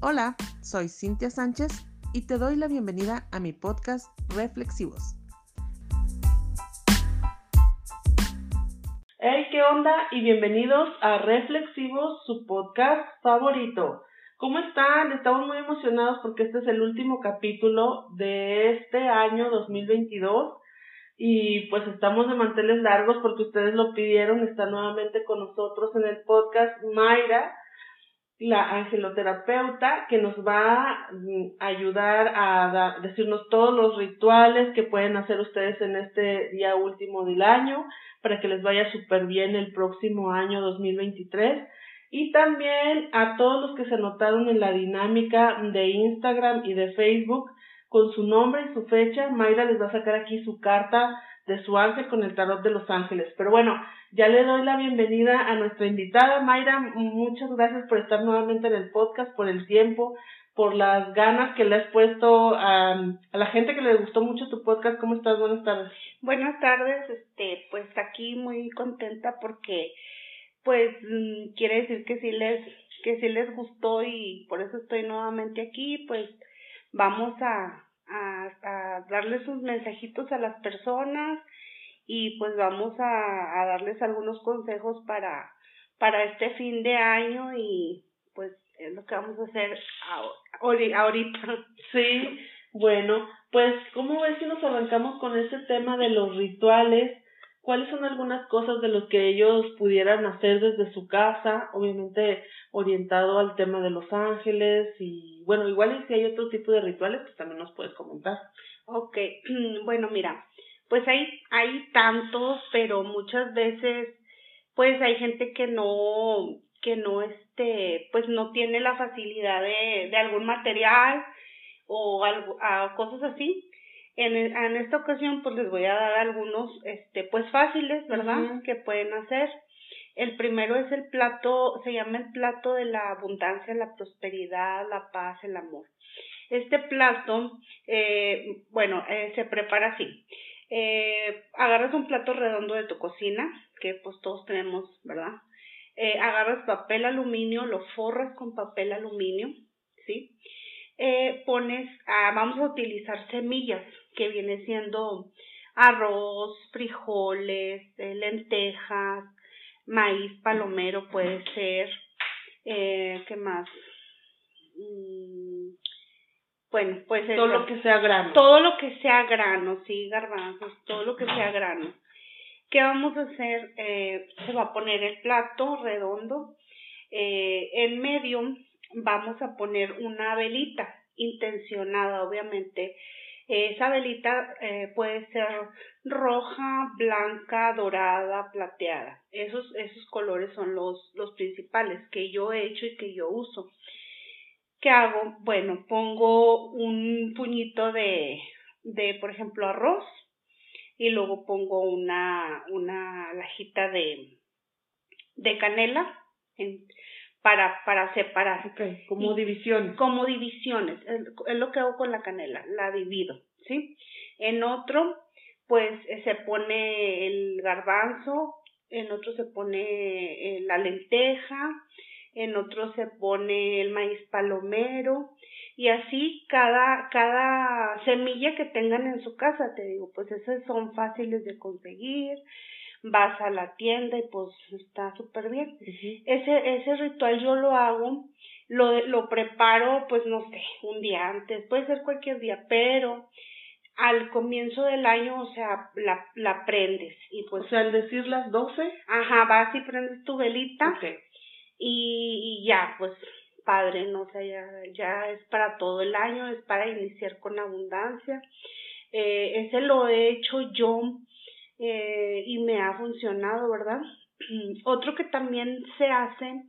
Hola, soy Cintia Sánchez y te doy la bienvenida a mi podcast Reflexivos. Hey, ¿qué onda? Y bienvenidos a Reflexivos, su podcast favorito. ¿Cómo están? Estamos muy emocionados porque este es el último capítulo de este año 2022 y pues estamos de manteles largos porque ustedes lo pidieron, está nuevamente con nosotros en el podcast Mayra, la angeloterapeuta, que nos va a ayudar a decirnos todos los rituales que pueden hacer ustedes en este día último del año para que les vaya súper bien el próximo año 2023 y también a todos los que se anotaron en la dinámica de Instagram y de Facebook con su nombre y su fecha. Mayra les va a sacar aquí su carta de su ángel con el tarot de los ángeles. Pero bueno, ya le doy la bienvenida a nuestra invitada. Mayra, muchas gracias por estar nuevamente en el podcast, por el tiempo, por las ganas que le has puesto a, a la gente que le gustó mucho tu podcast. ¿Cómo estás? Buenas tardes. Buenas tardes, este, pues aquí muy contenta porque pues mm, quiere decir que sí les que sí les gustó y por eso estoy nuevamente aquí, pues vamos a, a, a darles sus mensajitos a las personas y pues vamos a, a darles algunos consejos para, para este fin de año y pues es lo que vamos a hacer ahorita. Sí, bueno, pues ¿cómo ves si nos arrancamos con este tema de los rituales? Cuáles son algunas cosas de los que ellos pudieran hacer desde su casa, obviamente orientado al tema de los ángeles y bueno, igual y si hay otro tipo de rituales, pues también nos puedes comentar. Ok, bueno, mira, pues hay, hay tantos, pero muchas veces pues hay gente que no, que no este, pues no tiene la facilidad de, de algún material o algo, a cosas así en, en esta ocasión, pues les voy a dar algunos, este, pues fáciles, ¿verdad? Que pueden hacer. El primero es el plato, se llama el plato de la abundancia, la prosperidad, la paz, el amor. Este plato, eh, bueno, eh, se prepara así. Eh, agarras un plato redondo de tu cocina, que pues todos tenemos, ¿verdad? Agarras papel aluminio, lo forras con papel aluminio, ¿sí? Pones, ah, vamos a utilizar semillas, que viene siendo arroz, frijoles, eh, lentejas, maíz palomero puede ser, eh, ¿qué más? Mm, bueno, pues todo lo que sea grano. Todo lo que sea grano, sí, garbanzos, todo lo que sea grano. ¿Qué vamos a hacer? Eh, se va a poner el plato redondo. Eh, en medio vamos a poner una velita intencionada, obviamente, esa velita eh, puede ser roja, blanca, dorada, plateada. Esos, esos colores son los, los principales que yo he hecho y que yo uso. ¿Qué hago? Bueno, pongo un puñito de, de por ejemplo, arroz y luego pongo una, una lajita de, de canela para, para separar. como divisiones. Como divisiones. Es, lo que hago con la canela, la divido, ¿sí? En otro, pues eh, se pone el garbanzo, en otro se pone eh, la lenteja, en otro se pone el maíz palomero y así cada, cada semilla que tengan en su casa, te digo, pues esas son fáciles de conseguir, vas a la tienda y pues está súper bien. Ese, ese ritual yo lo hago, lo, lo preparo pues no sé, un día antes, puede ser cualquier día, pero al comienzo del año, o sea, la, la prendes y pues... O sea, al decir las 12. Ajá, vas y prendes tu velita y, y ya, pues padre, no o sea, ya, ya es para todo el año, es para iniciar con abundancia. Eh, ese lo he hecho yo eh, y me ha funcionado, ¿verdad? Otro que también se hace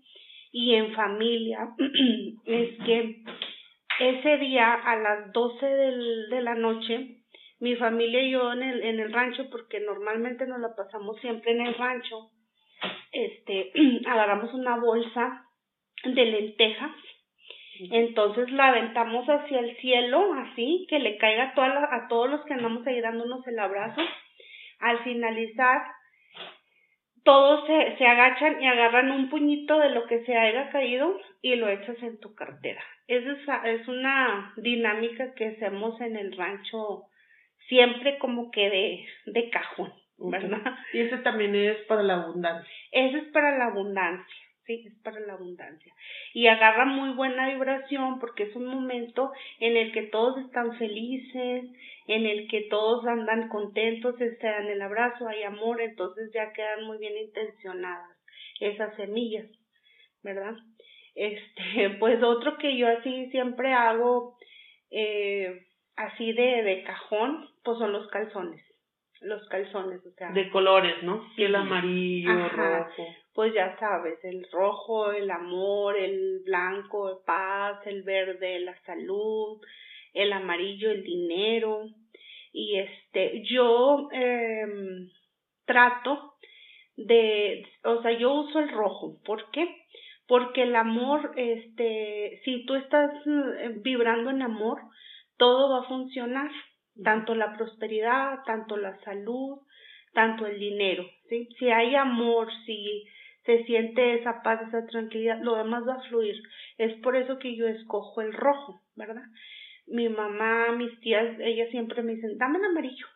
y en familia es que ese día a las 12 del, de la noche, mi familia y yo en el, en el rancho, porque normalmente nos la pasamos siempre en el rancho, este, agarramos una bolsa de lentejas, entonces la aventamos hacia el cielo, así, que le caiga a, toda a todos los que andamos ahí dándonos el abrazo, al finalizar, todos se, se agachan y agarran un puñito de lo que se haya caído y lo echas en tu cartera. Esa es, es una dinámica que hacemos en el rancho siempre como que de, de cajón, ¿verdad? Y ese también es para la abundancia. Ese es para la abundancia sí, es para la abundancia. Y agarra muy buena vibración porque es un momento en el que todos están felices, en el que todos andan contentos, se dan el abrazo, hay amor, entonces ya quedan muy bien intencionadas esas semillas, ¿verdad? Este, pues otro que yo así siempre hago, eh, así de, de cajón, pues son los calzones los calzones, o sea. De colores, ¿no? el amarillo, rojo pues ya sabes, el rojo, el amor, el blanco, el paz, el verde, la salud, el amarillo, el dinero. Y este, yo eh, trato de, o sea, yo uso el rojo. ¿Por qué? Porque el amor, este, si tú estás eh, vibrando en amor, todo va a funcionar, tanto la prosperidad, tanto la salud, tanto el dinero, ¿sí? Si hay amor, si se siente esa paz, esa tranquilidad, lo demás va a fluir. Es por eso que yo escojo el rojo, ¿verdad? Mi mamá, mis tías, ellas siempre me dicen, dame el amarillo,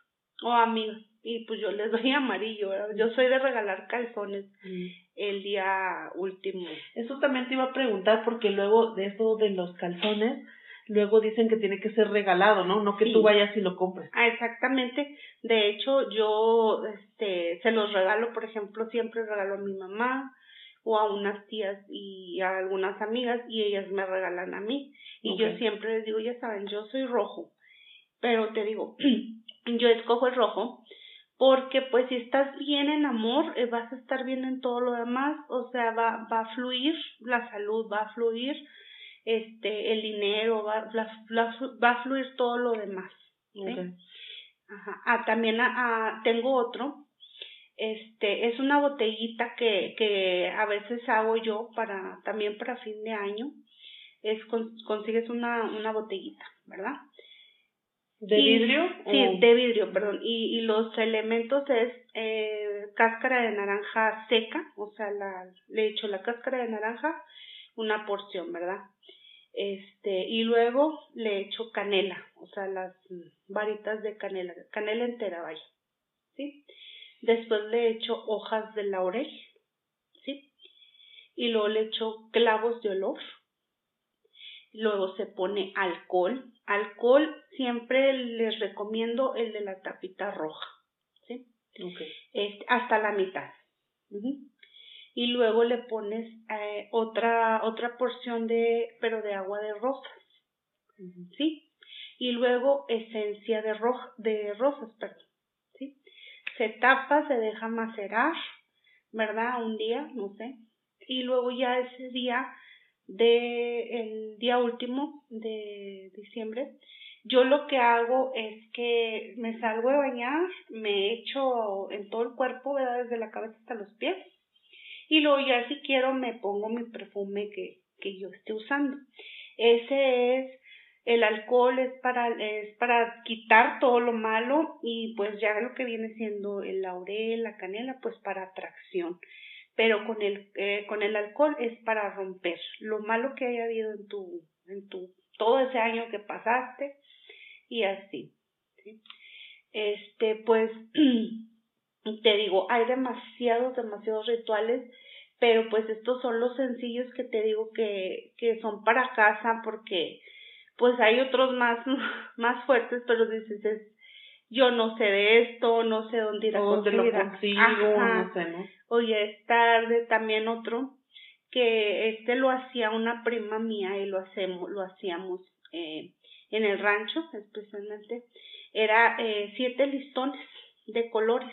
o a mí, y pues yo les doy amarillo, ¿verdad? Yo soy de regalar calzones mm. el día último. Eso también te iba a preguntar, porque luego de eso de los calzones, luego dicen que tiene que ser regalado, ¿no? No que tú vayas y lo compres. Ah, exactamente. De hecho, yo este se los regalo, por ejemplo, siempre regalo a mi mamá o a unas tías y a algunas amigas y ellas me regalan a mí. Y yo siempre les digo, ya saben, yo soy rojo. Pero te digo, yo escojo el rojo porque pues si estás bien en amor, eh, vas a estar bien en todo lo demás, o sea, va, va a fluir, la salud va a fluir, este, el dinero, va, va a fluir todo lo demás. Ajá. Ah, también ah, tengo otro, este, es una botellita que, que a veces hago yo para, también para fin de año, es consigues una, una botellita, ¿verdad? ¿De vidrio? Sí, de vidrio, perdón. Y, y los elementos es eh, cáscara de naranja seca, o sea, la, le echo la cáscara de naranja, una porción, ¿verdad? Este, y luego le echo canela, o sea, las varitas de canela, canela entera, vaya, ¿sí? Después le echo hojas de laurel, ¿sí? Y luego le echo clavos de olor. Luego se pone alcohol. Alcohol siempre les recomiendo el de la tapita roja, ¿sí? Okay. Este, hasta la mitad y luego le pones eh, otra otra porción de pero de agua de rosas sí y luego esencia de de rosas perdón sí se tapa se deja macerar verdad un día no sé. Y luego ya ese día de el día último de diciembre yo lo que hago es que me salgo de bañar me echo en todo el cuerpo ¿verdad? desde la cabeza hasta los pies y luego ya si quiero me pongo mi perfume que, que yo esté usando. Ese es el alcohol es para es para quitar todo lo malo y pues ya lo que viene siendo el laurel, la canela, pues para atracción. Pero con el eh, con el alcohol es para romper lo malo que haya habido en tu en tu todo ese año que pasaste y así. Este pues te digo, hay demasiados demasiados rituales pero pues estos son los sencillos que te digo que, que son para casa porque pues hay otros más, más fuertes, pero dices, es, yo no sé de esto, no sé dónde ir a conseguir. Lo consigo, no sé, ¿no? Oye, es tarde, también otro, que este lo hacía una prima mía y lo hacemos, lo hacíamos eh, en el rancho especialmente, era eh, siete listones de colores,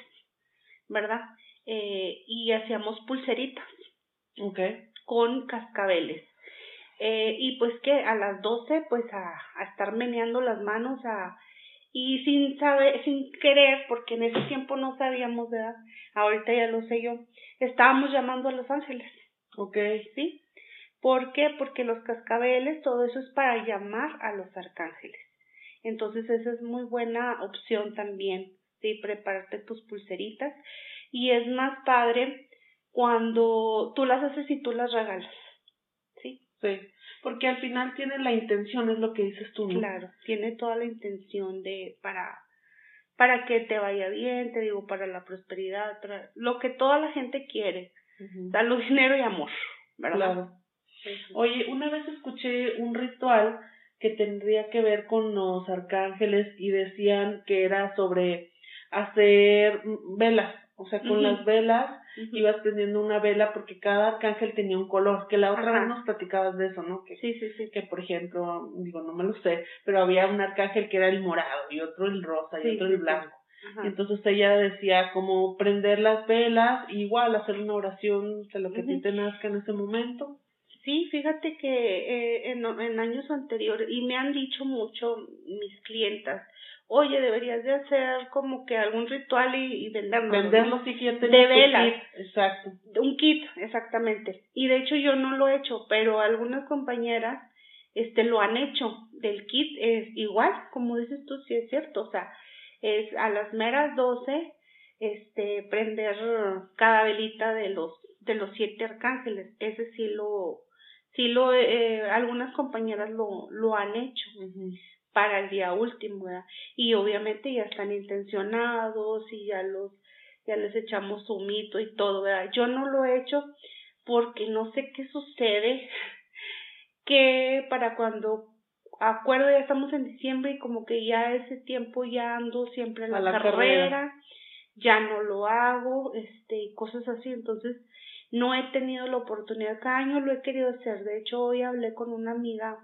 ¿verdad? Eh, y hacíamos pulseritas Okay. Con cascabeles. Eh, y pues que a las 12 pues a, a estar meneando las manos a y sin saber, sin querer, porque en ese tiempo no sabíamos, ¿verdad? Ahorita ya lo sé yo, estábamos llamando a los ángeles. Ok. ¿Sí? ¿Por qué? Porque los cascabeles, todo eso es para llamar a los arcángeles. Entonces esa es muy buena opción también, ¿sí? Prepararte tus pulseritas. Y es más padre cuando tú las haces y tú las regalas. ¿Sí? Sí, porque al final tiene la intención, es lo que dices tú, ¿no? Claro, tiene toda la intención de para para que te vaya bien, te digo, para la prosperidad, para lo que toda la gente quiere, salud, dinero y amor, ¿verdad? Claro. Oye, una vez escuché un ritual que tendría que ver con los arcángeles y decían que era sobre hacer velas, o sea, con las velas ibas prendiendo una vela porque cada arcángel tenía un color, que la otra vez nos platicabas de eso, ¿no? Que, sí, sí, sí. Que, por ejemplo, digo, no me lo sé, pero había un arcángel que era el morado y otro el rosa y otro el blanco. Entonces ella decía como prender las velas, igual hacer una oración de lo que a ti te nazca en ese momento. Sí, fíjate que eh, en, en años anteriores, y me han dicho mucho mis clientas, oye, deberías de hacer como que algún ritual y, y venderlo. Venderlo sí que De velas. exacto. Un kit, exactamente. Y de hecho yo no lo he hecho, pero algunas compañeras este lo han hecho. Del kit es igual, como dices tú, sí es cierto. O sea, es a las meras doce, este, prender cada velita de los, de los siete arcángeles. Ese sí lo, sí lo, eh, algunas compañeras lo, lo han hecho para el día último, ¿verdad? Y obviamente ya están intencionados y ya los, ya les echamos su mito y todo, ¿verdad? Yo no lo he hecho porque no sé qué sucede, que para cuando acuerdo ya estamos en diciembre y como que ya ese tiempo ya ando siempre en la, carrera, ya no lo hago, este, y cosas así, entonces no he tenido la oportunidad, cada año lo he querido hacer, de hecho hoy hablé con una amiga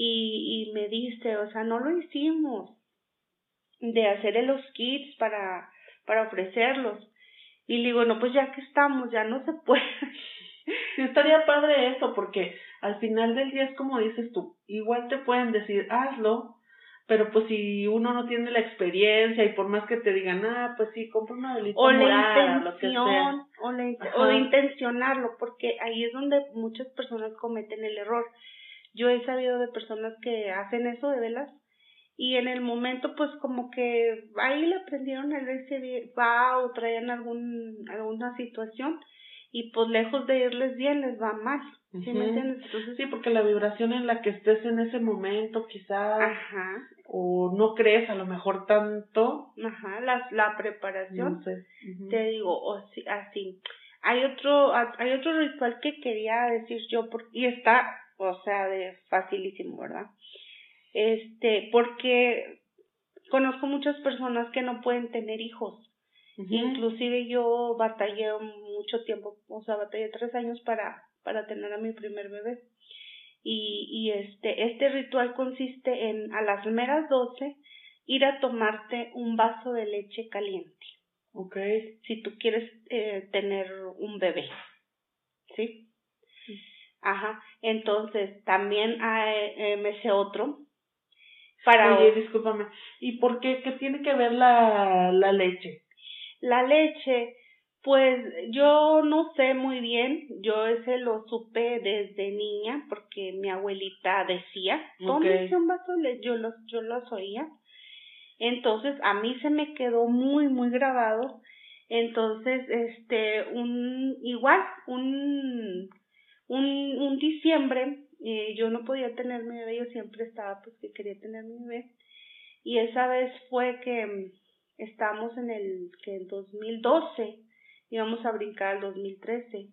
y, y me dice, o sea, no lo hicimos de hacer los kits para, para ofrecerlos. Y le digo, no, pues ya que estamos, ya no se puede. Sí, estaría padre eso, porque al final del día es como dices tú, igual te pueden decir, hazlo, pero pues si uno no tiene la experiencia y por más que te digan, ah, pues sí, compra una velita o morada, la intención, O, la, o de intencionarlo, porque ahí es donde muchas personas cometen el error. Yo he sabido de personas que hacen eso de velas y en el momento pues como que ahí le aprendieron el va o traían algún, alguna situación y pues lejos de irles bien les va mal. ¿Sí me entiendes? Entonces, sí, porque la vibración en la que estés en ese momento quizás Ajá. o no crees a lo mejor tanto. Ajá, la, la preparación. Te digo, o si, así. Hay otro, hay otro ritual que quería decir yo, porque, y está o sea, de facilísimo, ¿verdad? Este, porque conozco muchas personas que no pueden tener hijos. Inclusive yo batallé mucho tiempo, o sea, batallé tres años para, para tener a mi primer bebé. Y, y este, este ritual consiste en a las meras doce ir a tomarte un vaso de leche caliente. Okay. Si tú quieres eh, tener un bebé. ¿Sí? Ajá, entonces también hay, eh, me sé otro. Para Oye, discúlpame, ¿y por qué? ¿Qué tiene que ver la, la leche? La leche, pues yo no sé muy bien, yo ese lo supe desde niña porque mi abuelita decía, tómese un vaso de leche, yo los, yo los oía. Entonces a mí se me quedó muy, muy grabado. Entonces, este, un, igual, un, un, un diciembre eh, yo no podía tener mi bebé, yo siempre estaba pues que quería tener mi bebé. Y esa vez fue que mm, estábamos en el que en 2012 íbamos a brincar al 2013.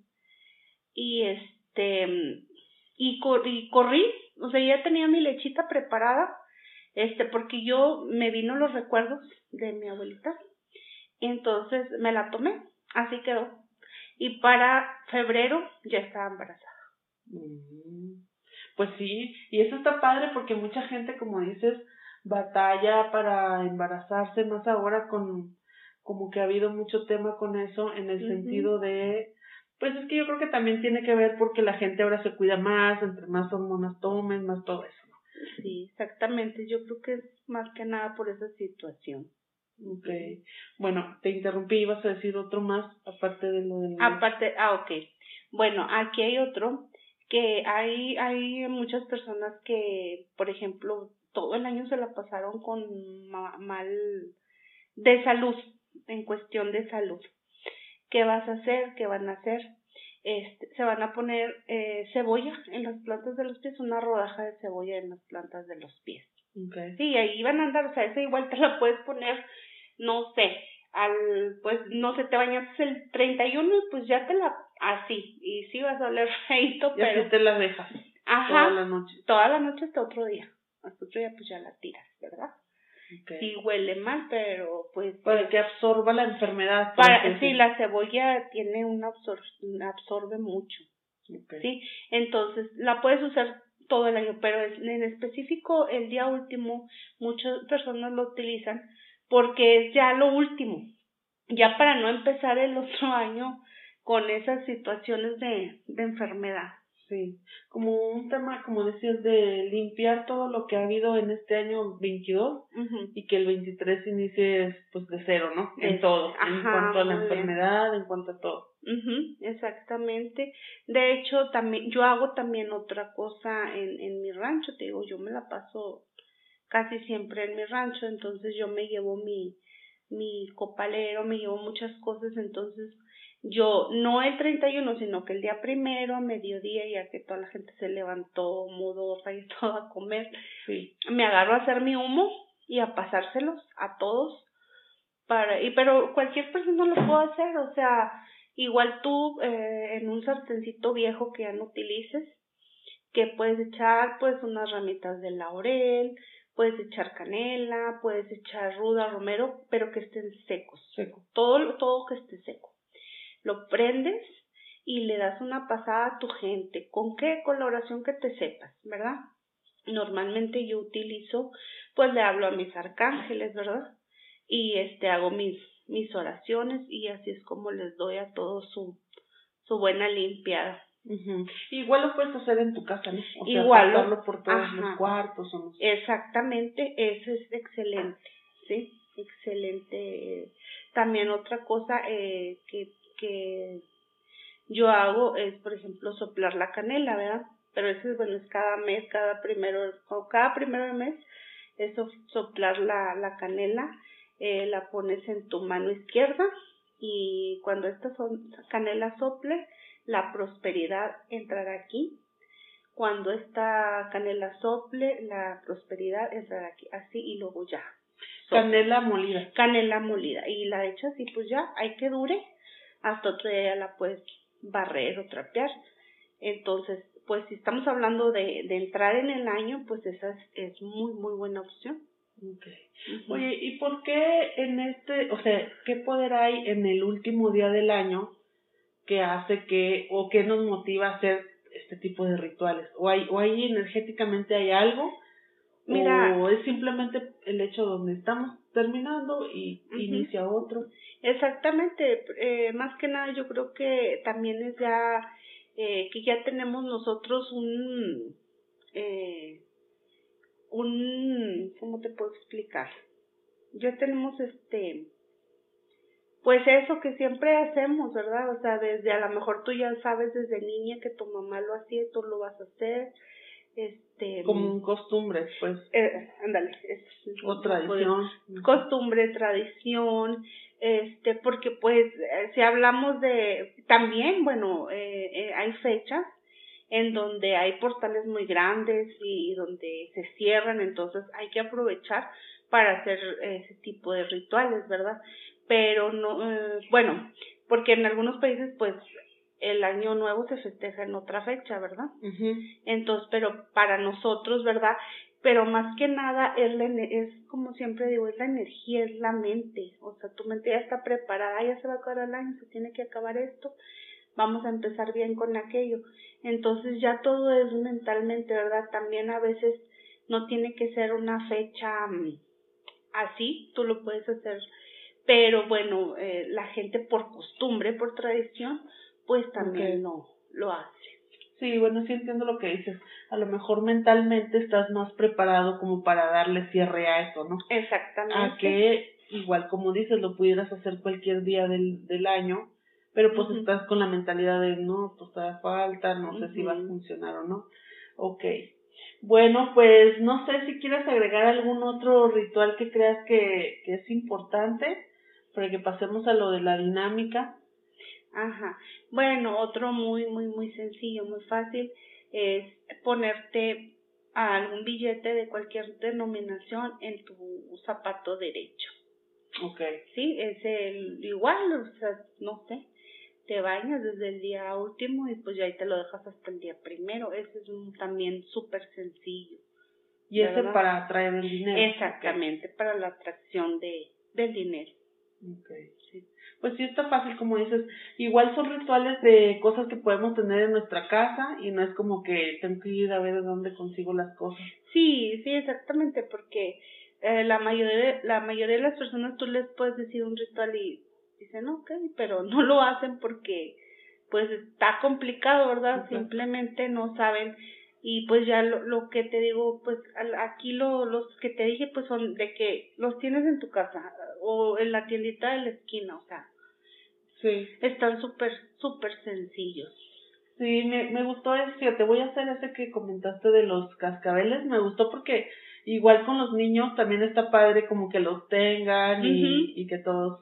Y este mm, y, y corrí, o sea, ya tenía mi lechita preparada, este porque yo me vino los recuerdos de mi abuelita. Entonces me la tomé, así quedó y para febrero ya estaba embarazada. Mm, pues sí, y eso está padre porque mucha gente, como dices, batalla para embarazarse, más ahora con como que ha habido mucho tema con eso en el sentido de pues es que yo creo que también tiene que ver porque la gente ahora se cuida más, entre más hormonas tomen, más todo eso. Sí, exactamente. Yo creo que es más que nada por esa situación. Bueno, te interrumpí, ibas a decir otro más, aparte de lo del... Aparte, ah. Bueno, aquí hay otro que hay, hay muchas personas que, por ejemplo, todo el año se la pasaron con mal de salud, en cuestión de salud. ¿Qué vas a hacer? ¿Qué van a hacer? Este, se van a poner eh, cebolla en las plantas de los pies, una rodaja de cebolla en las plantas de los pies. Okay. Sí, ahí van a andar, o sea, esa igual te la puedes poner, no sé, al, pues, no sé, te bañas el 31 y pues ya te la, así, y sí vas a oler feito, pero... así te la dejas Ajá, toda la noche. toda la noche hasta otro día. Hasta otro día pues ya la tiras, ¿verdad? Okay. Sí huele mal, pero pues... Para eh, que absorba la enfermedad. para, sí, la cebolla tiene una absor absorbe mucho. ¿sí? Entonces, la puedes usar todo el año, pero en específico el día último, muchas personas lo utilizan porque es ya lo último, ya para no empezar el otro año con esas situaciones de, de enfermedad. Sí, como un tema, como decías, de limpiar todo lo que ha habido en este año 22 Ujú. y que el 23 inicie pues de cero, ¿no? En Es- todo, en cuanto a la bien. enfermedad, en cuanto a todo. Ujú, exactamente. De hecho, también yo hago también otra cosa en, en mi rancho, te digo, yo me la paso casi siempre en mi rancho, entonces yo me llevo mi mi copalero, me llevo muchas cosas, entonces yo no el 31, sino que el día primero a mediodía, ya que toda la gente se levantó modorra y todo a comer, Sí, me agarro a hacer mi humo y a pasárselos a todos para y pero cualquier persona lo puede hacer o sea igual tú eh, en un sartencito viejo que ya no utilices que puedes echar pues unas ramitas de laurel puedes echar canela puedes echar ruda romero pero que estén secos. Seco. todo todo que esté seco. Lo prendes y le das una pasada a tu gente. Con qué con la oración que te sepas verdad normalmente yo utilizo, pues le hablo a mis arcángeles, ¿verdad? Y este hago mis mis oraciones y así es como les doy a todos su su buena limpiada. Igual lo puedes hacer en tu casa, ¿no? O sea, Igual lo- por todos ajá. los cuartos o. Exactamente, eso es excelente, ¿sí? Excelente. También otra cosa eh, que, que yo hago es, por ejemplo, soplar la canela, ¿verdad? Pero eso es, bueno, es cada mes, cada primero, o cada primero de mes, es so- soplar la, la canela, eh, la pones en tu mano izquierda y cuando esta canela sople, la prosperidad entrará aquí cuando esta canela sople, la prosperidad entrará aquí, así y luego ya. Canela molida. Canela molida. Y la echas y pues ya, hay que dure. Hasta otro día ya la puedes barrer o trapear. Entonces, pues si estamos hablando de, de entrar en el año, pues esa es, es muy, muy buena opción. Ok. Ujú. Oye, ¿y por qué en este, o sea, qué poder hay en el último día del año que hace que, o que nos motiva a hacer este tipo de rituales? ¿O hay, o hay energéticamente hay algo? Mira. ¿O es simplemente el hecho donde estamos terminando y inicia otro? Exactamente, eh, más que nada yo creo que también es ya eh, que ya tenemos nosotros un eh, un cómo te puedo explicar ya tenemos este pues eso que siempre hacemos verdad o sea desde a lo mejor tú ya sabes desde niña que tu mamá lo hacía y tú lo vas a hacer este Como un costumbre, pues, eh, ándale es, o tradición. costumbre, tradición, este, porque pues eh, si hablamos de, también, bueno, eh, eh, hay fechas en donde hay portales muy grandes y donde se cierran, entonces hay que aprovechar para hacer ese tipo de rituales, ¿verdad? Pero no, eh, bueno, porque en algunos países pues el año nuevo se festeja en otra fecha, ¿verdad? Entonces, pero para nosotros, ¿verdad? Pero más que nada es, la, es como siempre digo, es la energía, es la mente. O sea, tu mente ya está preparada, ya se va a acabar el año, se tiene que acabar esto, vamos a empezar bien con aquello. Entonces ya todo es mentalmente, ¿verdad? También a veces no tiene que ser una fecha mm, así, tú lo puedes hacer. Pero bueno, eh, la gente por costumbre, por tradición, pues también lo, lo hace. Sí, bueno, sí entiendo lo que dices. A lo mejor mentalmente estás más preparado como para darle cierre a eso, ¿no? Exactamente. A que, igual como dices, lo pudieras hacer cualquier día del, del año, pero pues estás con la mentalidad de, no, pues todavía falta, no sé si va a funcionar o no. Ok. Bueno, pues no sé si quieres agregar algún otro ritual que creas que, que es importante para que pasemos a lo de la dinámica. Ajá. Bueno, otro muy, muy, muy sencillo, muy fácil, es ponerte algún billete de cualquier denominación en tu zapato derecho. Ok. Sí, es el igual, o sea, no sé, te bañas desde el día último y pues ya ahí te lo dejas hasta el día primero. Ese es un, también súper sencillo. Y ese ¿verdad? para atraer el dinero. Exactamente, para la atracción de, del dinero. Ok, sí. Pues sí está fácil, como dices. Igual son rituales de cosas que podemos tener en nuestra casa y no es como que tengo que ir a ver de dónde consigo las cosas. Sí, sí, exactamente, porque eh, la mayoría de, la mayoría de las personas tú les puedes decir un ritual y dicen ok, pero no lo hacen porque pues está complicado, ¿verdad? Simplemente no saben y pues ya lo, lo que te digo, pues aquí lo, los que te dije pues son de que los tienes en tu casa o en la tiendita de la esquina, o sea, Sí. están súper, súper sencillos. Sí, me, me gustó ese, te voy a hacer ese que comentaste de los cascabeles, me gustó porque igual con los niños también está padre como que los tengan y, y que todos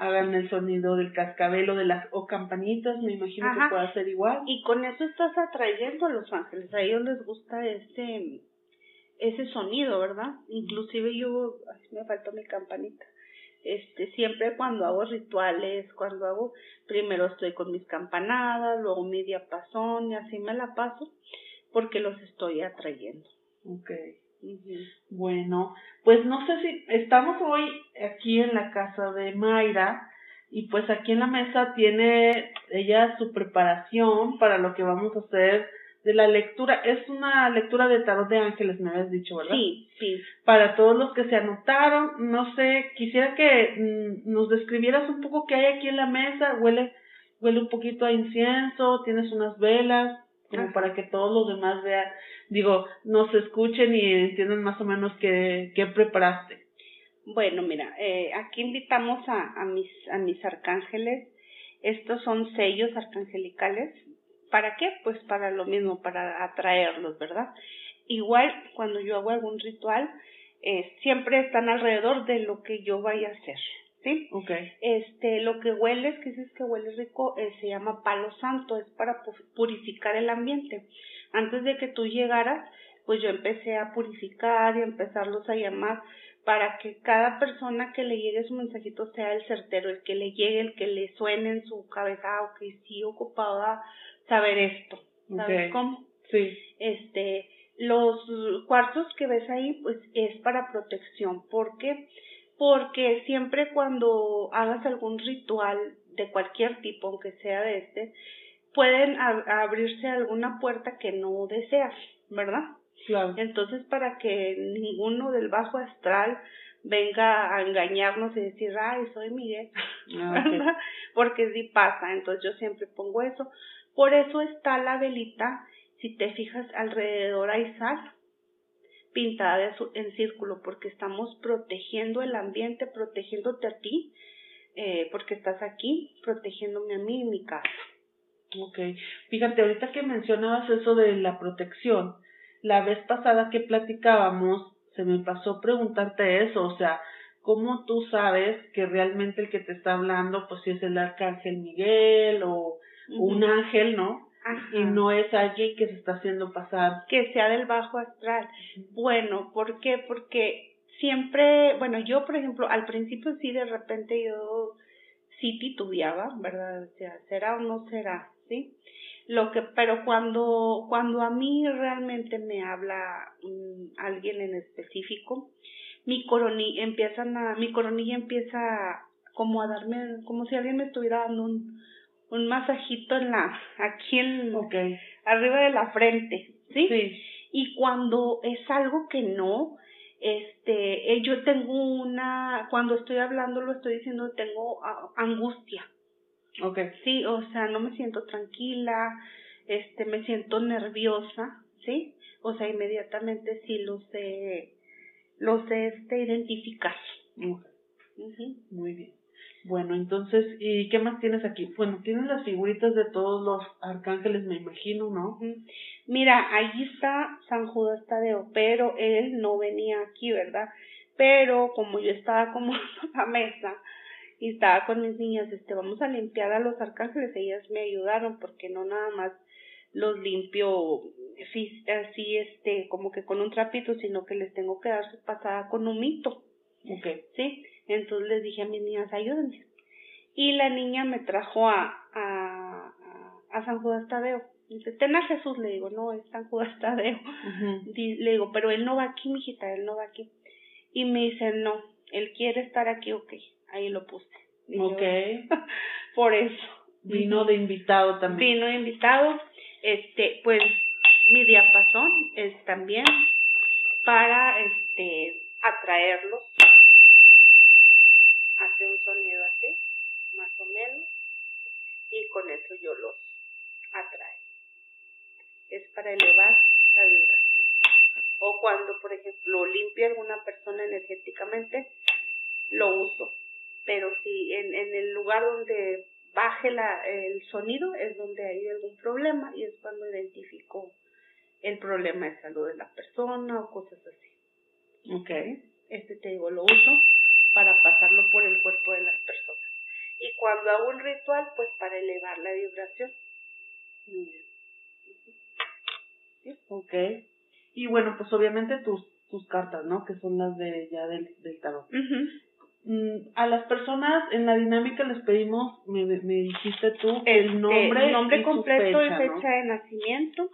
hagan el sonido del cascabel o de las o campanitas, me imagino Ajá. que puede ser igual. Y con eso estás atrayendo a los ángeles, a ellos les gusta ese, ese sonido, ¿verdad? Inclusive yo, ay, me faltó mi campanita. Este, siempre cuando hago rituales, cuando hago, primero estoy con mis campanadas, luego mi diapasón y así me la paso, porque los estoy atrayendo. Okay. Bueno, pues no sé si estamos hoy aquí en la casa de Mayra y pues aquí en la mesa tiene ella su preparación para lo que vamos a hacer de la lectura. Es una lectura de tarot de ángeles, me habías dicho, ¿verdad? Sí, sí. Para todos los que se anotaron, no sé, quisiera que mm, nos describieras un poco qué hay aquí en la mesa. Huele, huele un poquito a incienso, tienes unas velas, como Ajá. para que todos los demás vean, digo, nos escuchen y entiendan más o menos qué, qué preparaste. Bueno, mira, eh, aquí invitamos a, a mis a mis arcángeles. Estos son sellos arcangelicales. ¿Para qué? Pues para lo mismo, para atraerlos, ¿verdad? Igual cuando yo hago algún ritual, eh, siempre están alrededor de lo que yo vaya a hacer, ¿sí? Ok, Este, lo que hueles, que dices que huele rico, eh, se llama palo santo, es para pu- purificar el ambiente. Antes de que tú llegaras, pues yo empecé a purificar y a empezarlos a llamar para que cada persona que le llegue su mensajito sea el certero, el que le llegue, el que le suene en su cabeza, ah, ok, sí, ocupada saber esto, ¿sabes cómo? sí, este los cuartos que ves ahí pues es para protección ¿por qué? Porque siempre cuando hagas algún ritual de cualquier tipo aunque sea de este pueden ab- abrirse alguna puerta que no deseas verdad claro. entonces para que ninguno del bajo astral venga a engañarnos y decir ay soy Miguel Ah, ok. ¿verdad? Porque sí pasa, entonces yo siempre pongo eso. Por eso está la velita, si te fijas alrededor hay sal pintada de en círculo, porque estamos protegiendo el ambiente, protegiéndote a ti, eh, porque estás aquí, protegiéndome a mí y mi casa. Ok, fíjate, ahorita que mencionabas eso de la protección, la vez pasada que platicábamos, se me pasó preguntarte eso, o sea, ¿cómo tú sabes que realmente el que te está hablando, pues si es el arcángel Miguel o un ángel, ¿no? Ajá. Y no es alguien que se está haciendo pasar. que sea del bajo astral. Bueno, ¿por qué? Porque siempre, bueno, yo por ejemplo, al principio sí de repente yo sí titubeaba, ¿verdad? O sea, ¿será o no será? ¿Sí? Lo que, pero cuando, cuando a mí realmente me habla mm, alguien en específico, mi coronilla empiezan a, mi coronilla empieza como a darme, como si alguien me estuviera dando un, un masajito en la, aquí en, arriba de la frente, ¿sí? sí, Y cuando es algo que no, este, eh, yo tengo una, cuando estoy hablando lo estoy diciendo, tengo ah, angustia, ok, ¿sí? O sea, no me siento tranquila, este, me siento nerviosa, ¿sí? O sea, inmediatamente sí lo sé, lo sé, este, identificar. ok, Ujú. muy bien. Bueno, entonces, ¿y qué más tienes aquí? Bueno, tienes las figuritas de todos los arcángeles, me imagino, ¿no? Mira, ahí está San Judas Tadeo, pero él no venía aquí, ¿verdad? Pero como yo estaba como la mesa, y estaba con mis niñas, este, vamos a limpiar a los arcángeles, ellas me ayudaron porque no nada más los limpio así, este, como que con un trapito, sino que les tengo que dar su pasada con un mito. Okay. ¿Sí? Entonces les dije a mis niñas, ayúdenme. Y la niña me trajo a, a, a San Judas Tadeo. Dice, ten a Jesús, le digo, no, es San Judas Tadeo. Le digo, pero él no va aquí, mijita, él no va aquí. Y me dice, no, él quiere estar aquí, ok. Ahí lo puse. ok. Por eso. Vino de invitado también. Vino de invitado. Este, pues, mi diapasón es también para, este, atraerlos. Hace un sonido así, más o menos. Y con eso yo los atrae. Es para elevar la vibración. O cuando, por ejemplo, limpia alguna persona energéticamente, lo uso. Pero si en, en el lugar donde baje la, el sonido es donde hay algún problema y es cuando identifico el problema de salud de la persona o cosas así. Ok. Este te digo, lo uso para pasarlo por el cuerpo de las personas. Y cuando hago un ritual, pues para elevar la vibración. Ok. Y bueno, pues obviamente tus, tus cartas, ¿no? Que son las de ya del, del tarot. Mm, a las personas en la dinámica les pedimos, me, me dijiste tú, el este, nombre, el nombre completo y fecha de nacimiento.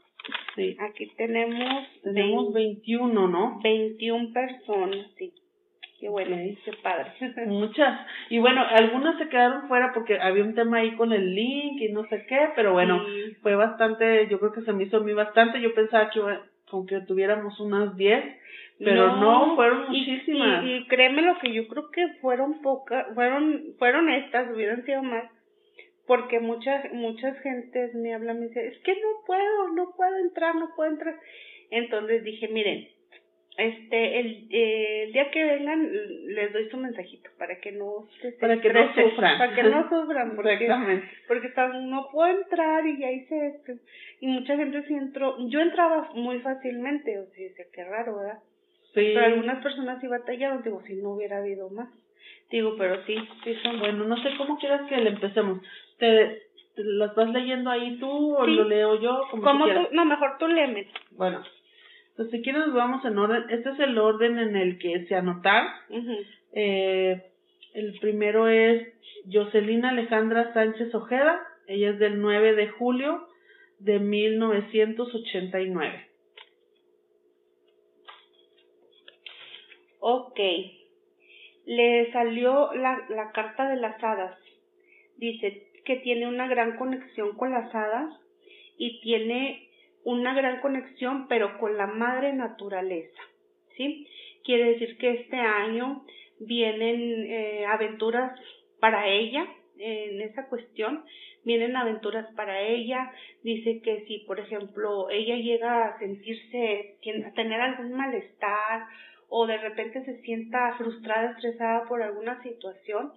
Sí. Aquí tenemos... Tenemos 21, ¿no? 21 personas, sí. Qué bueno, qué padre. Muchas. Y bueno, algunas se quedaron fuera porque había un tema ahí con el link y no sé qué, pero bueno, fue bastante, yo creo que se me hizo a mí bastante. Yo pensaba que aunque tuviéramos unas 10, pero no, fueron muchísimas. Y, créeme lo que yo creo que fueron pocas, fueron, fueron estas, hubieran sido más, porque muchas, muchas gentes me hablan y me dicen, es que no puedo, no puedo entrar, no puedo entrar. Entonces dije, miren, este el, eh, el día que vengan les doy su mensajito para que no se para que no sufran. para que no sufran porque porque están, no puedo entrar y ya hice esto y mucha gente sí entró. Yo entraba muy fácilmente o sea qué raro verdad sí. pero algunas personas sí batallaron digo si no hubiera habido más. Digo pero sí sí son bueno no sé cómo quieras que le empecemos. Te, las vas leyendo ahí tú o lo leo yo como, tú, no mejor tú léeme. Bueno entonces, si quieres, nos vamos en orden. Este es el orden en el que se anotar. eh, el primero es Jocelina Alejandra Sánchez Ojeda. Ella es del 9 de julio de 1989. Ok. Le salió la, la carta de las hadas. Dice que tiene una gran conexión con las hadas y tiene una gran conexión, pero con la madre naturaleza, ¿sí? Quiere decir que este año vienen eh, aventuras para ella en esa cuestión, vienen aventuras para ella, dice que si, por ejemplo, ella llega a sentirse, a tener algún malestar o de repente se sienta frustrada, estresada por alguna situación,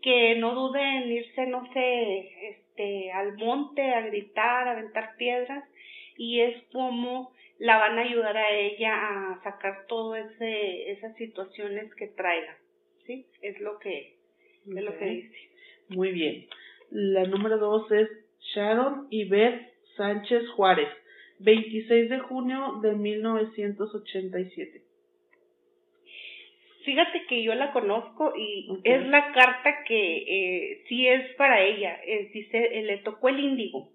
que no dude en irse, no sé, este, al monte a gritar, a aventar piedras, y es como la van a ayudar a ella a sacar todas esas situaciones que traiga, ¿sí? Es lo que, es lo que dice. Muy bien. La número dos es Sharon Yvette Sánchez Juárez, 26 de junio de 1987. Fíjate que yo la conozco y es la carta que eh, sí es para ella. dice, le tocó el índigo.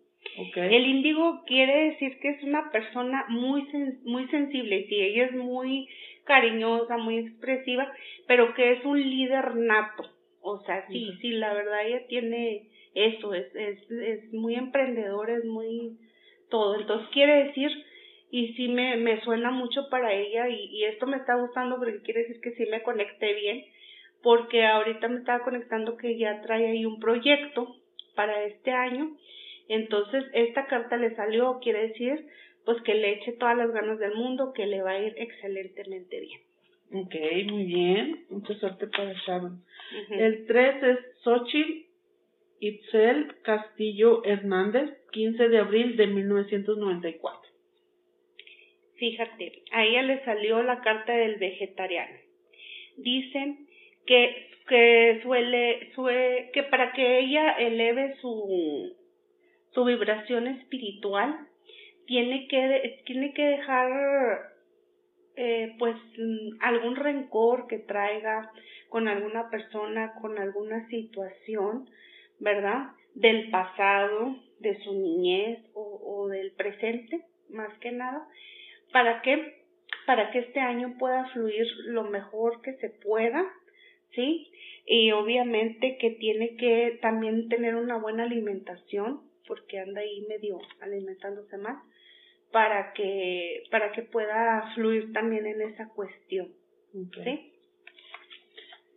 El índigo quiere decir que es una persona muy, muy sensible, sí, ella es muy cariñosa, muy expresiva, pero que es un líder nato. O sea, sí, sí, la verdad ella tiene eso, es, es, es muy emprendedora, es muy todo. Entonces quiere decir, y sí me, me suena mucho para ella, y, y esto me está gustando porque quiere decir que sí me conecté bien, porque ahorita me estaba conectando que ya trae ahí un proyecto para este año entonces, esta carta le salió, quiere decir, pues que le eche todas las ganas del mundo, que le va a ir excelentemente bien. Ok, muy bien. Mucha suerte para Sharon. El 3 es Xochitl Itzel Castillo Hernández, 15 de abril de 1994. Fíjate, a ella le salió la carta del vegetariano. Dicen que, que suele, suele, que para que ella eleve su, su vibración espiritual, tiene que, tiene que dejar eh, pues algún rencor que traiga con alguna persona, con alguna situación, ¿verdad? Del pasado, de su niñez o, del presente, más que nada, para que para que este año pueda fluir lo mejor que se pueda, ¿sí? Y obviamente que tiene que también tener una buena alimentación, porque anda ahí medio alimentándose mal, para que, para que pueda fluir también en esa cuestión, ¿sí?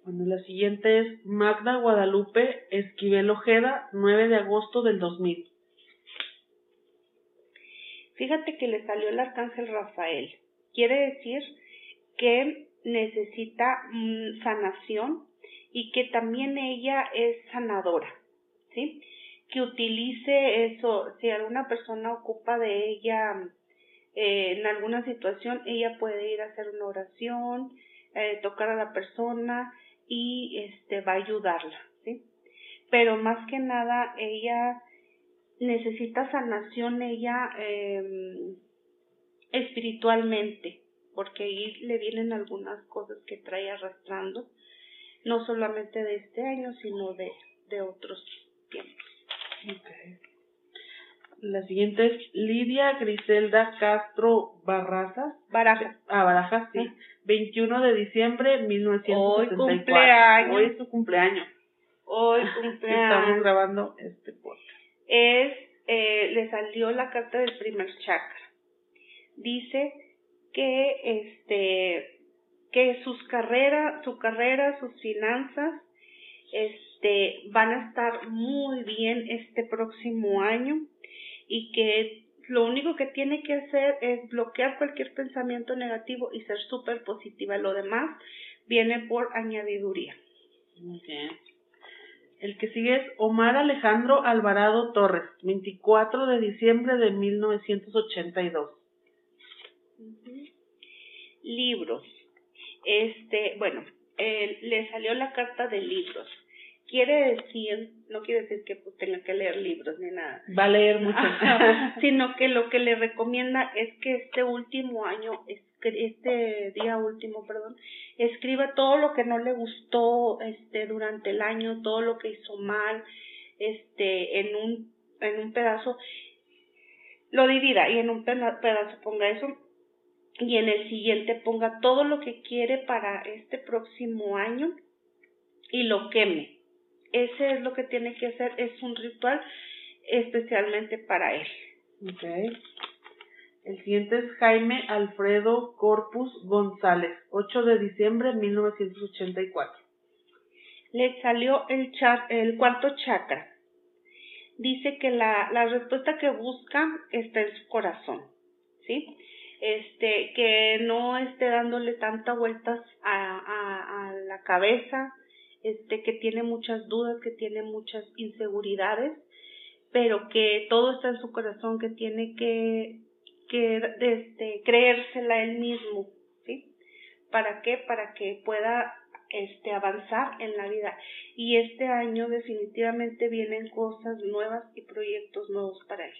Bueno, la siguiente es Magda Guadalupe Esquivel Ojeda, 9 de agosto del 2000. Fíjate que le salió el arcángel Rafael. Quiere decir que necesita mm, sanación y que también ella es sanadora, ¿sí? Que utilice eso, si alguna persona ocupa de ella eh, en alguna situación, ella puede ir a hacer una oración, eh, tocar a la persona y este va a ayudarla, ¿sí? Pero más que nada ella necesita sanación ella eh, espiritualmente, porque ahí le vienen algunas cosas que trae arrastrando, no solamente de este año, sino de, de otros tiempos. Okay. La siguiente es Lidia Griselda Castro Barrazas. Barajas. Ah, Barajas, sí. 21 de diciembre de 1974. Hoy cumpleaños. Hoy es su cumpleaños. Hoy cumpleaños. Estamos grabando este podcast. Es, eh, le salió la carta del primer chakra. Dice que este que sus carreras, su carrera, sus finanzas, este, van a estar muy bien este próximo año y que lo único que tiene que hacer es bloquear cualquier pensamiento negativo y ser súper positiva. Lo demás viene por añadiduría. Okay. El que sigue es Omar Alejandro Alvarado Torres, 24 de diciembre de 1982. Libros. Este, bueno, eh, le salió la carta de libros. Quiere decir, no quiere decir que pues, tenga que leer libros ni nada. Va a leer mucho. sino que lo que le recomienda es que este último año, este día último, perdón, escriba todo lo que no le gustó este durante el año, todo lo que hizo mal, este, en un, en un pedazo, lo divida y en un pedazo ponga eso y en el siguiente ponga todo lo que quiere para este próximo año y lo queme. Ese es lo que tiene que hacer, es un ritual especialmente para él. Okay. El siguiente es Jaime Alfredo Corpus González, 8 de diciembre de 1984. Le salió el, el cuarto chakra. Dice que la, la respuesta que busca está en su corazón, ¿sí? Este, que no esté dándole tantas vueltas a, a, la cabeza, este, que tiene muchas dudas, que tiene muchas inseguridades, pero que todo está en su corazón, que tiene que, que este, creérsela él mismo, ¿sí? ¿Para qué? Para que pueda este, avanzar en la vida. Y este año definitivamente vienen cosas nuevas y proyectos nuevos para él.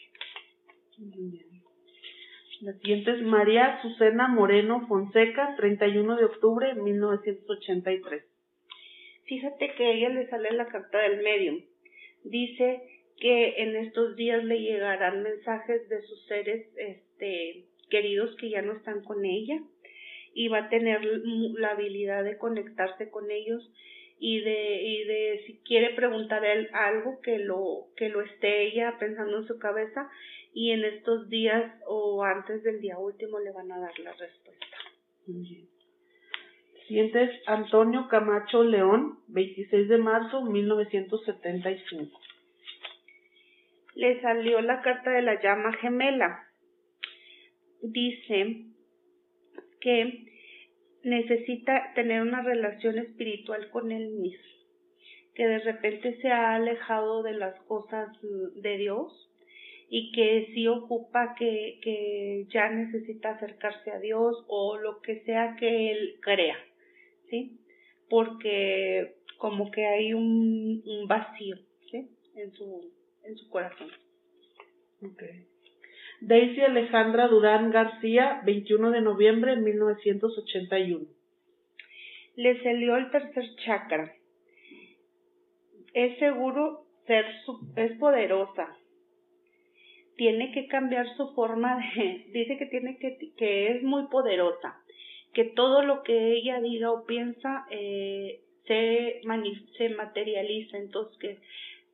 La siguiente es María Azucena Moreno Fonseca, 31 de octubre de 1983. Fíjate que a ella le sale la carta del medium. Dice que en estos días le llegarán mensajes de sus seres este, queridos que ya no están con ella y va a tener la habilidad de conectarse con ellos y de, y de si quiere preguntar él algo que lo, que lo esté ella pensando en su cabeza y en estos días o antes del día último le van a dar la respuesta. Siguiente es Antonio Camacho León, 26 de marzo 1975. Le salió la carta de la llama gemela. Dice que necesita tener una relación espiritual con él mismo, que de repente se ha alejado de las cosas de Dios y que sí ocupa que, que ya necesita acercarse a Dios o lo que sea que él crea, ¿sí? porque como que hay un, un vacío, ¿sí? En su, en su corazón. Okay. Daisy Alejandra Durán García, 21 de noviembre de 1981. Le salió el tercer chakra. Es seguro ser, es poderosa. Tiene que cambiar su forma de, dice que tiene que, que es muy poderosa, que todo lo que ella diga o piensa eh, se, se materializa, entonces que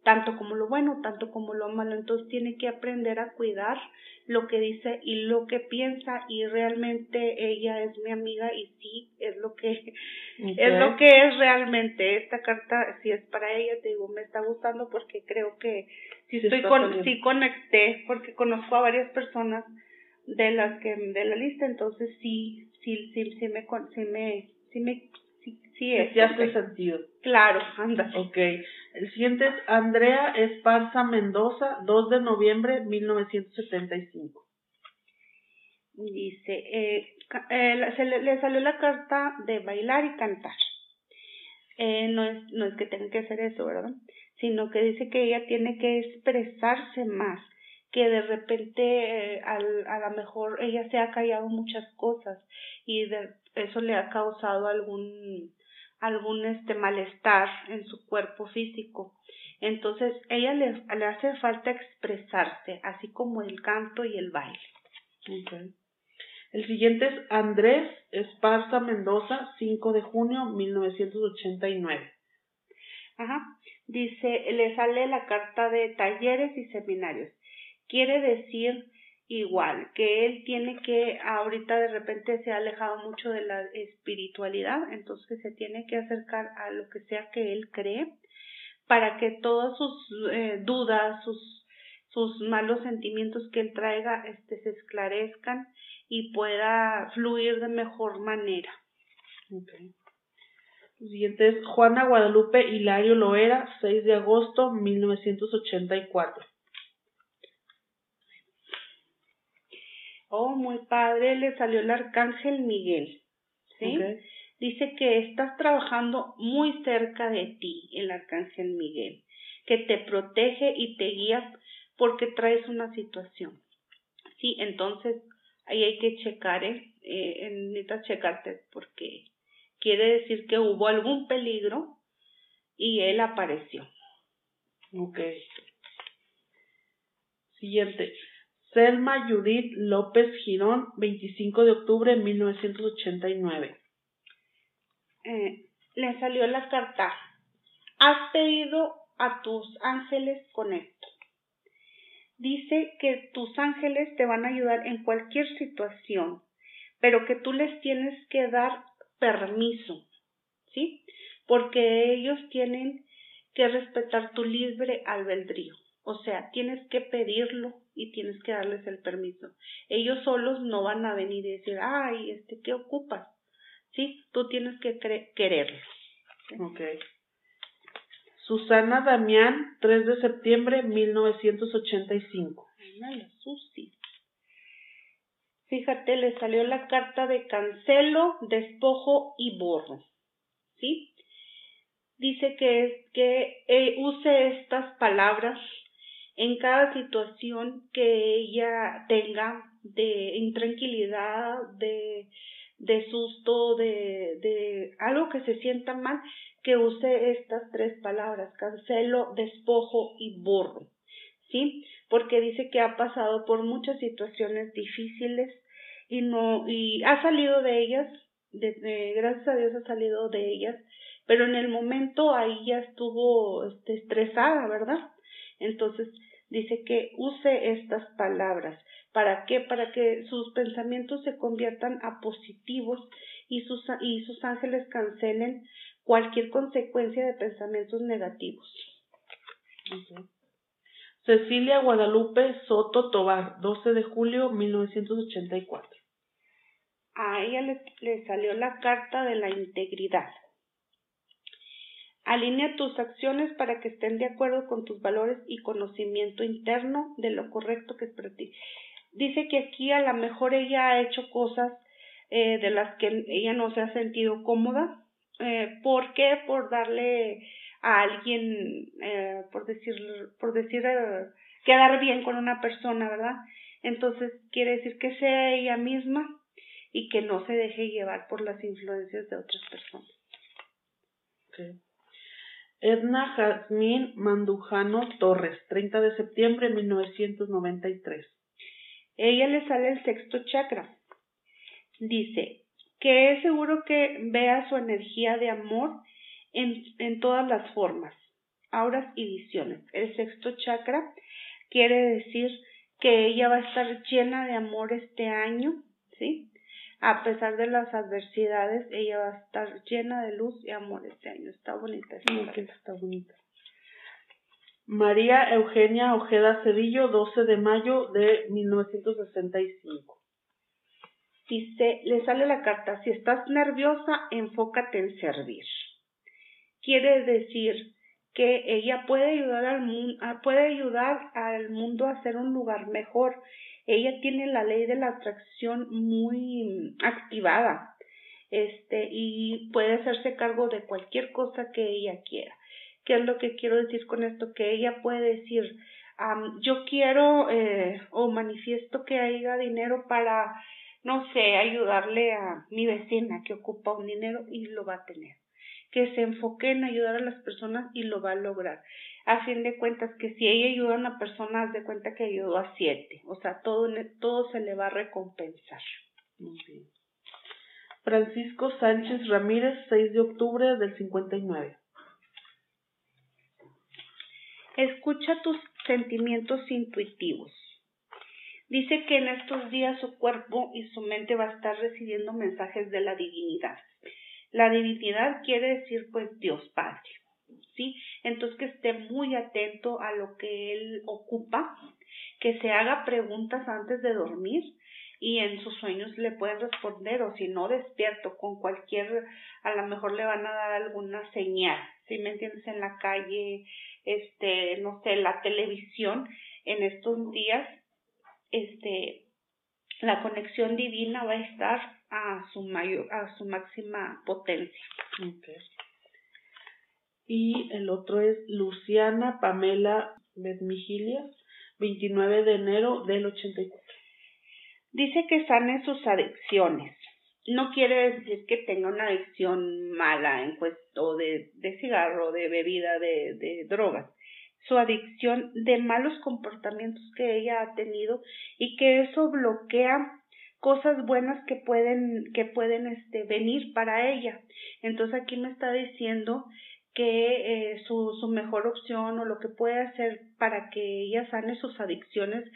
tanto como lo bueno, tanto como lo malo, entonces tiene que aprender a cuidar lo que dice y lo que piensa y realmente ella es mi amiga y sí es lo que es lo que es realmente. Esta carta si es para ella te digo me está gustando porque creo que sí, estoy con sí conecté porque conozco a varias personas de las que de la lista entonces sí sí sí sí me sí me sí me Sí, es. Ya hace sentido. Claro, anda. Ok. El siguiente es Andrea Esparza Mendoza, 2 de noviembre de 1975. Dice, eh, eh, se le, salió la carta de bailar y cantar. Eh, no, es, no es que tenga que hacer eso, ¿verdad? Sino que dice que ella tiene que expresarse más, que de repente al, a lo mejor ella se ha callado muchas cosas y de, eso le ha causado algún algún este malestar en su cuerpo físico. Entonces, ella le, le hace falta expresarse, así como el canto y el baile. El siguiente es Andrés Esparza Mendoza, 5 de junio 1989. Ajá. Dice, le sale la carta de talleres y seminarios. Quiere decir igual, que él tiene que, ahorita de repente se ha alejado mucho de la espiritualidad, entonces se tiene que acercar a lo que sea que él cree para que todas sus eh, dudas, sus, sus malos sentimientos que él traiga este, se esclarezcan y pueda fluir de mejor manera. Siguiente es Juana Guadalupe Hilario Loera, 6 de agosto 1984. Oh, muy padre, le salió el arcángel Miguel. ¿Sí? Dice que estás trabajando muy cerca de ti, el arcángel Miguel, que te protege y te guía porque traes una situación. Sí, entonces ahí hay que checar, ¿eh? eh necesitas checarte porque quiere decir que hubo algún peligro y él apareció. Ok. Siguiente. Selma Judith López Girón, 25 de octubre de 1989. Eh, le salió la carta. Has pedido a tus ángeles con esto. Dice que tus ángeles te van a ayudar en cualquier situación, pero que tú les tienes que dar permiso, ¿sí? Porque ellos tienen que respetar tu libre albedrío. O sea, tienes que pedirlo y tienes que darles el permiso. Ellos solos no van a venir y decir, ay, este, ¿qué ocupas? Sí, tú tienes que quererlos. Ok. Susana Damián, 3 de septiembre 1985. Ay, Susi. Fíjate, le salió la carta de cancelo, despojo y borro. ¿Sí? Dice que, es, que eh, use estas palabras en cada situación que ella tenga de intranquilidad, de, de susto, de, de algo que se sienta mal, que use estas tres palabras, cancelo, despojo y borro. ¿Sí? Porque dice que ha pasado por muchas situaciones difíciles y no, y ha salido de ellas, de, gracias a Dios ha salido de ellas, pero en el momento ahí ya estuvo este, estresada, ¿verdad? Entonces, dice que use estas palabras. ¿Para qué? Para que sus pensamientos se conviertan a positivos y sus, y sus ángeles cancelen cualquier consecuencia de pensamientos negativos. Cecilia Guadalupe Soto Tobar, 12 de julio 1984. A ella le, le salió la carta de la integridad. Alinea tus acciones para que estén de acuerdo con tus valores y conocimiento interno de lo correcto que es para ti. Dice que aquí a lo mejor ella ha hecho cosas eh, de las que ella no se ha sentido cómoda Eh, ¿Por qué? Por darle a alguien, eh, por decir, por decir, eh, quedar bien con una persona, ¿verdad? Entonces quiere decir que sea ella misma y que no se deje llevar por las influencias de otras personas. Edna Jazmín Mandujano Torres, 30 de septiembre de 1993. Ella le sale el sexto chakra. Dice que es seguro que vea su energía de amor en, en todas las formas, auras y visiones. El sexto chakra quiere decir que ella va a estar llena de amor este año, ¿sí? A pesar de las adversidades, ella va a estar llena de luz y amor este año. Está bonita esta está bonita. María Eugenia Ojeda Cedillo, 12 de mayo de 1965. Dice, le sale la carta, si estás nerviosa, enfócate en servir. Quiere decir que ella puede ayudar al mundo, puede ayudar al mundo a ser un lugar mejor. Ella tiene la ley de la atracción muy activada. Este, y puede hacerse cargo de cualquier cosa que ella quiera. ¿Qué es lo que quiero decir con esto? Que ella puede decir, yo quiero eh, o manifiesto que haya dinero para, no sé, ayudarle a mi vecina que ocupa un dinero y lo va a tener que se enfoque en ayudar a las personas y lo va a lograr. A fin de cuentas, que si ella ayuda a una persona, haz de cuenta que ayudó a siete. O sea, todo, todo se le va a recompensar. Muy bien. Francisco Sánchez Ramírez, 6 de octubre del 59. Escucha tus sentimientos intuitivos. Dice que en estos días su cuerpo y su mente va a estar recibiendo mensajes de la divinidad. La divinidad quiere decir pues Dios Padre, ¿sí? Entonces que esté muy atento a lo que él ocupa, que se haga preguntas antes de dormir y en sus sueños le pueden responder o si no despierto con cualquier, a lo mejor le van a dar alguna señal, si me entiendes, en la calle, este, no sé, la televisión, en estos días, este, la conexión divina va a estar a su mayor, a su máxima potencia. Y el otro es Luciana Pamela Bedmigilia, 29 de enero del 84. Dice que sane sus adicciones. No quiere decir que tenga una adicción mala en cuanto de, de cigarro, de bebida, de, de drogas. Su adicción de malos comportamientos que ella ha tenido y que eso bloquea cosas buenas que pueden, que pueden este, venir para ella. Entonces aquí me está diciendo que eh, su, su mejor opción o lo que puede hacer para que ella sane sus adicciones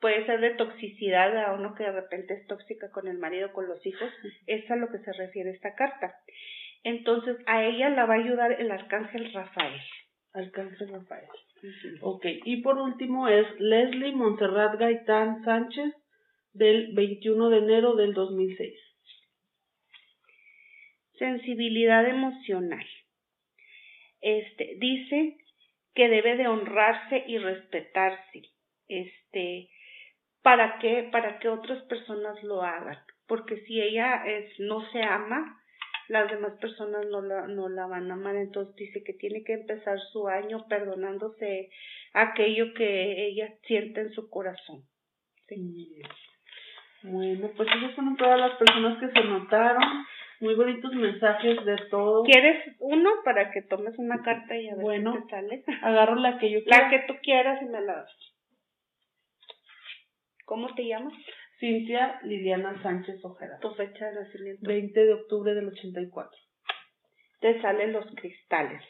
puede ser de toxicidad a uno que de repente es tóxica con el marido, con los hijos, es a lo que se refiere esta carta. Entonces a ella la va a ayudar el arcángel Rafael. Arcángel Rafael. Ok, y por último es Leslie Montserrat Gaitán Sánchez, del 21 de enero del 2006. Sensibilidad emocional. Este dice que debe de honrarse y respetarse. Este, ¿para qué? Para que otras personas lo hagan. Porque si ella es, no se ama, las demás personas no la, no la van a amar. Entonces dice que tiene que empezar su año perdonándose aquello que ella siente en su corazón. Sí. Bueno, pues esas son todas las personas que se notaron. Muy bonitos mensajes de todo. ¿Quieres uno para que tomes una carta y a ver bueno, te sale? Agarro la que yo quiera. La que tú quieras y me la das. ¿Cómo te llamas? Cintia Liliana Sánchez Ojeda. Tu fecha de nacimiento. 20 de octubre del 84. Te salen los cristales.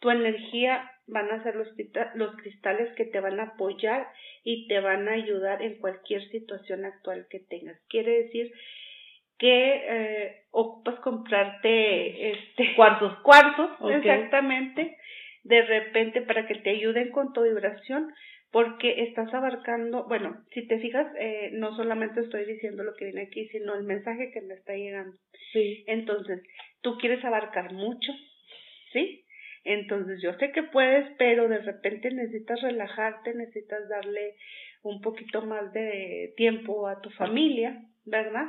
Tu energía van a ser los, los cristales que te van a apoyar y te van a ayudar en cualquier situación actual que tengas. Quiere decir que eh, ocupas comprarte este cuarzos, cuarzos, exactamente, de repente para que te ayuden con tu vibración, porque estás abarcando, bueno, si te fijas, eh, no solamente estoy diciendo lo que viene aquí, sino el mensaje que me está llegando. Sí. Entonces, tú quieres abarcar mucho. Entonces yo sé que puedes, pero de repente necesitas relajarte, necesitas darle un poquito más de tiempo a tu familia, ¿verdad?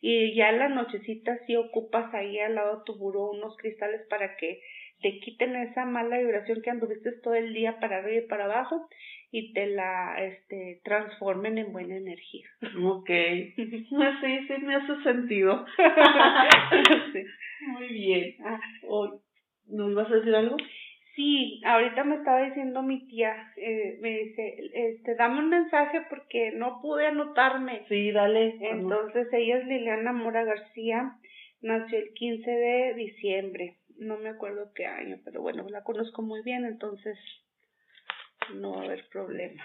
Y ya en la nochecita sí ocupas ahí al lado de tu buró unos cristales para que te quiten esa mala vibración que anduviste todo el día para arriba y para abajo y te la este, transformen en buena energía. Ok, sí, sí me hace sentido. Muy bien. Ah. ¿Nos vas a decir algo? Sí, ahorita me estaba diciendo mi tía, eh, me dice, este, dame un mensaje porque no pude anotarme. Sí, dale. Entonces ella es Liliana Mora García, nació el 15 de diciembre, no me acuerdo qué año, pero bueno, la conozco muy bien, entonces no va a haber problema.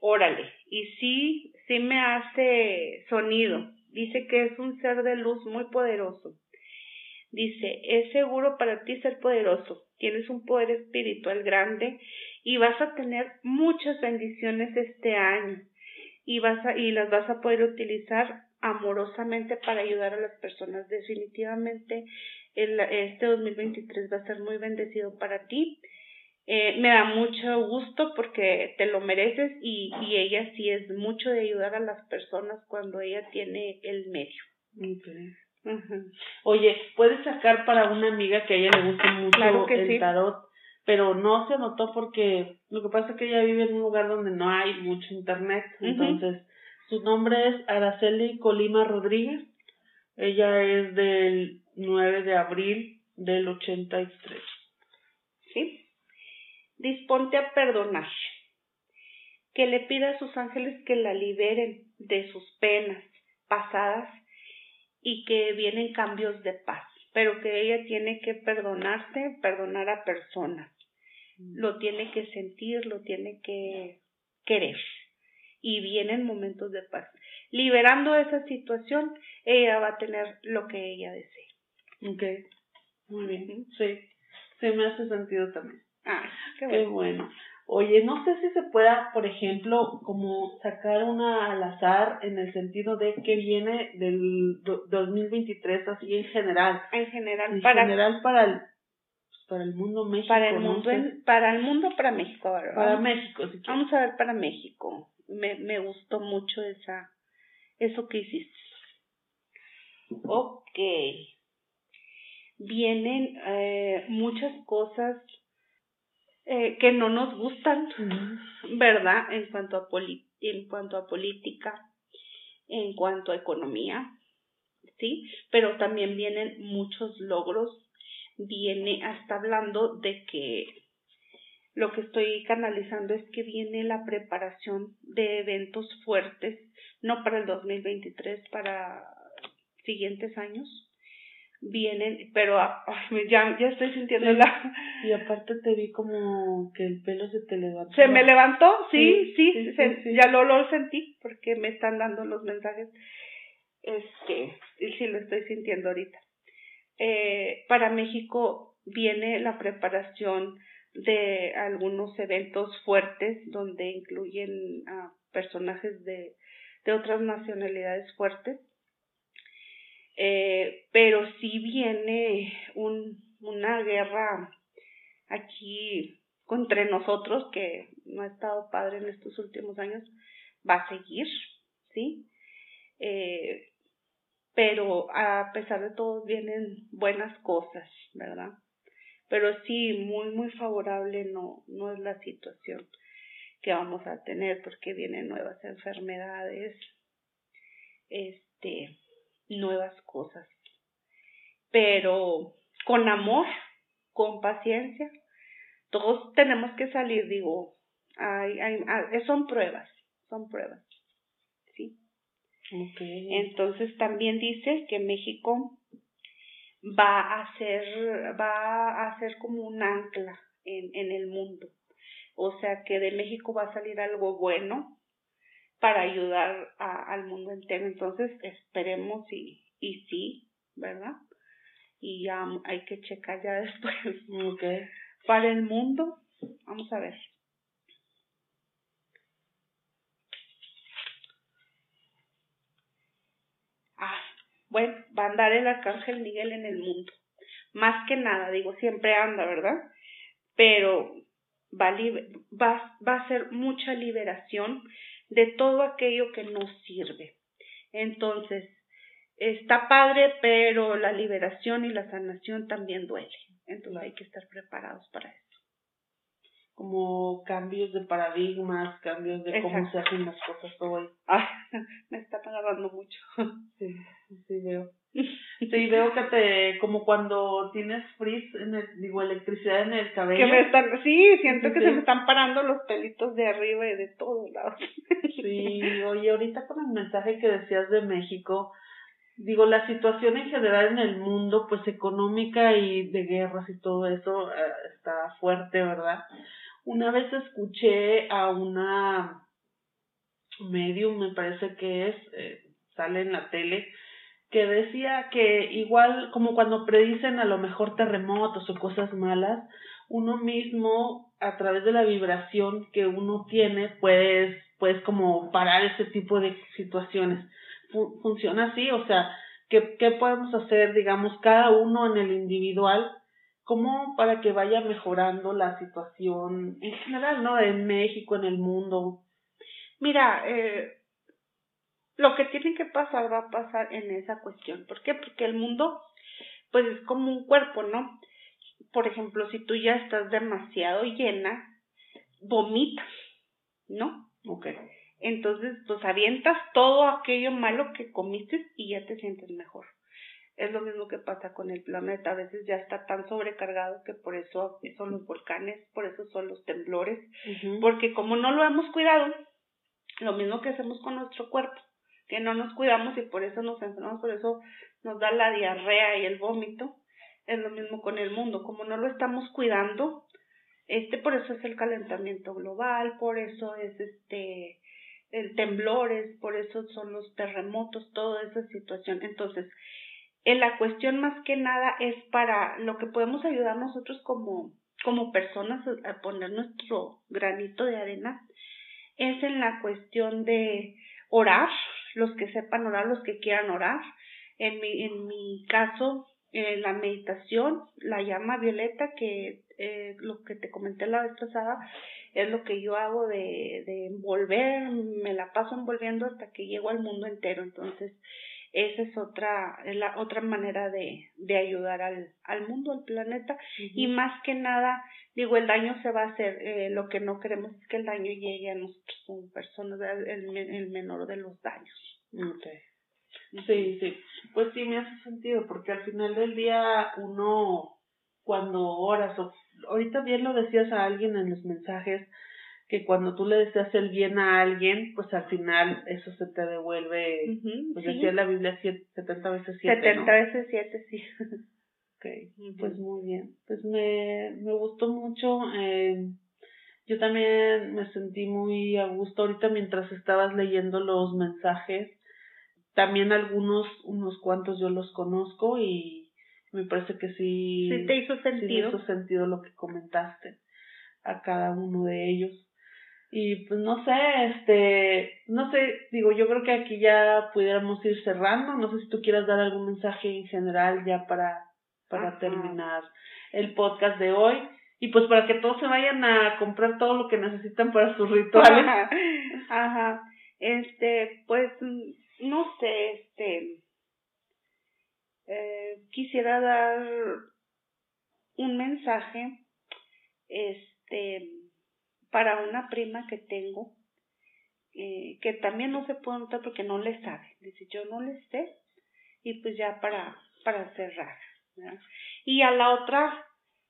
Órale, y sí, sí me hace sonido. Dice que es un ser de luz muy poderoso. Dice, es seguro para ti ser poderoso tienes un poder espiritual grande y vas a tener muchas bendiciones este año y vas a, y las vas a poder utilizar amorosamente para ayudar a las personas. Definitivamente el, este 2023 va a ser muy bendecido para ti. Eh, me da mucho gusto porque te lo mereces y, y ella sí es mucho de ayudar a las personas cuando ella tiene el medio. Oye, puedes sacar para una amiga que a ella le gusta mucho el tarot, pero no se anotó porque lo que pasa es que ella vive en un lugar donde no hay mucho internet, entonces su nombre es Araceli Colima Rodríguez, ella es del 9 de abril del 83. ¿Sí? Disponte a perdonar, que le pida a sus ángeles que la liberen de sus penas pasadas y que vienen cambios de paz, pero que ella tiene que perdonarse, perdonar a personas. Mm. Lo tiene que sentir, lo tiene que querer. Y vienen momentos de paz. Liberando esa situación, ella va a tener lo que ella desee. Ok, muy bien. Sí, sí me hace sentido también. Ah, qué Qué bueno. Oye, no sé si se pueda, por ejemplo, como sacar una al azar en el sentido de que viene del 2023 así en general. En general, en para general para el pues, para el mundo México. Para el mundo, para el mundo, para México. Para México. Vamos a ver para México. Me, me gustó mucho esa, eso que hiciste. Ok. Vienen eh, muchas cosas eh, que no nos gustan, ¿verdad? En cuanto a en cuanto a política, en cuanto a economía, ¿sí? Pero también vienen muchos logros, viene hasta hablando de que lo que estoy canalizando es que viene la preparación de eventos fuertes, no para el 2023, para siguientes años, vienen, pero ah, ya, ya estoy sintiendo la... Y aparte te vi como que el pelo se te levantó. ¿Se me levantó? Sí, sí, ya lo, lo sentí porque me están dando los mensajes. Este, y sí lo estoy sintiendo ahorita. Eh, para México viene la preparación de algunos eventos fuertes donde incluyen a personajes de, de otras nacionalidades fuertes eh, pero si viene un, una guerra aquí contra nosotros que no ha estado padre en estos últimos años, va a seguir, ¿sí? Eh, pero a pesar de todo vienen buenas cosas, ¿verdad? Pero sí, muy, muy favorable no, no es la situación que vamos a tener porque vienen nuevas enfermedades, este, nuevas cosas. Pero con amor, con paciencia, todos tenemos que salir, digo, hay, hay, son pruebas, son pruebas. ¿Sí? Okay. Entonces también dice que México va a ser, va a ser como un ancla en, en el mundo. O sea que de México va a salir algo bueno, para ayudar a, al mundo entero. Entonces, esperemos y, y sí, ¿verdad? Y ya hay que checar ya después. Okay. Para el mundo, vamos a ver. Ah, bueno, va a andar el arcángel Miguel en el mundo. Más que nada, digo, siempre anda, ¿verdad? Pero va, va, va a ser mucha liberación de todo aquello que nos sirve, Entonces, está padre, pero la liberación y la sanación también duele. Entonces hay que estar preparados para eso. Como cambios de paradigmas, cambios de cómo se hacen las cosas hoy. Ay, me está agarrando mucho. Sí, sí veo. Sí, veo que te, como cuando tienes frizz, en el, digo, electricidad en el cabello. Que me están, sí, siento que se me están parando los pelitos de arriba y de todos lados. Sí, oye, ahorita con el mensaje que decías de México, digo, la situación en general en el mundo, pues económica y de guerras y todo eso, eh, está fuerte, ¿verdad? Una vez escuché a una medium, me parece que es, eh, sale en la tele, que decía que igual como cuando predicen a lo mejor terremotos o cosas malas, uno mismo a través de la vibración que uno tiene puedes, puedes como parar ese tipo de situaciones. funciona así, o sea, ¿qué, ¿qué podemos hacer, digamos, cada uno en el individual como para que vaya mejorando la situación en general, ¿no? En México, en el mundo. Mira, eh, lo que tiene que pasar va a pasar en esa cuestión. ¿Por qué? Porque el mundo, pues es como un cuerpo, ¿no? Por ejemplo, si tú ya estás demasiado llena, vomitas, ¿no? Ok. Entonces, pues avientas todo aquello malo que comiste y ya te sientes mejor. Es lo mismo que pasa con el planeta. A veces ya está tan sobrecargado que por eso son los volcanes, por eso son los temblores, porque como no lo hemos cuidado, lo mismo que hacemos con nuestro cuerpo, que no nos cuidamos y por eso nos enfermamos, por eso nos da la diarrea y el vómito. Es lo mismo con el mundo, como no lo estamos cuidando, este por eso es el calentamiento global, por eso es este el temblores, por eso son los terremotos, toda esa situación. Entonces, en la cuestión más que nada es para lo que podemos ayudar nosotros como, como personas a poner nuestro granito de arena, es en la cuestión de orar, los que sepan orar, los que quieran orar. En mi, en mi caso, en la meditación, la llama violeta, que eh, lo que te comenté la vez pasada, es lo que yo hago de, de envolver, me la paso envolviendo hasta que llego al mundo entero. Entonces, esa es otra, la otra manera de, de ayudar al, al mundo, al planeta. Y más que nada, digo, el daño se va a hacer. Eh, lo que no queremos es que el daño llegue a nosotros como personas, el, el menor de los daños. Okay. Sí, sí. Pues sí, me hace sentido, porque al final del día uno, cuando oras, o ahorita bien lo decías a alguien en los mensajes, que cuando tú le deseas el bien a alguien, pues al final eso se te devuelve, pues decía la Biblia siete, 70 veces 7. 70 veces 7, sí. ok, pues muy bien. Pues me, me gustó mucho. Eh, yo también me sentí muy a gusto ahorita mientras estabas leyendo los mensajes. También algunos, unos cuantos yo los conozco y me parece que sí. Sí te hizo sentido. Sí hizo sentido lo que comentaste a cada uno de ellos. Y pues no sé, este, no sé, digo, yo creo que aquí ya pudiéramos ir cerrando. No sé si tú quieras dar algún mensaje en general ya para, para terminar el podcast de hoy. Y pues para que todos se vayan a comprar todo lo que necesitan para sus rituales. Ajá. Este, pues, no sé, este, eh, quisiera dar un mensaje, este, para una prima que tengo, eh, que también no se puede notar porque no le sabe. Dice, yo no le sé, y pues ya para, para cerrar. Y a la otra,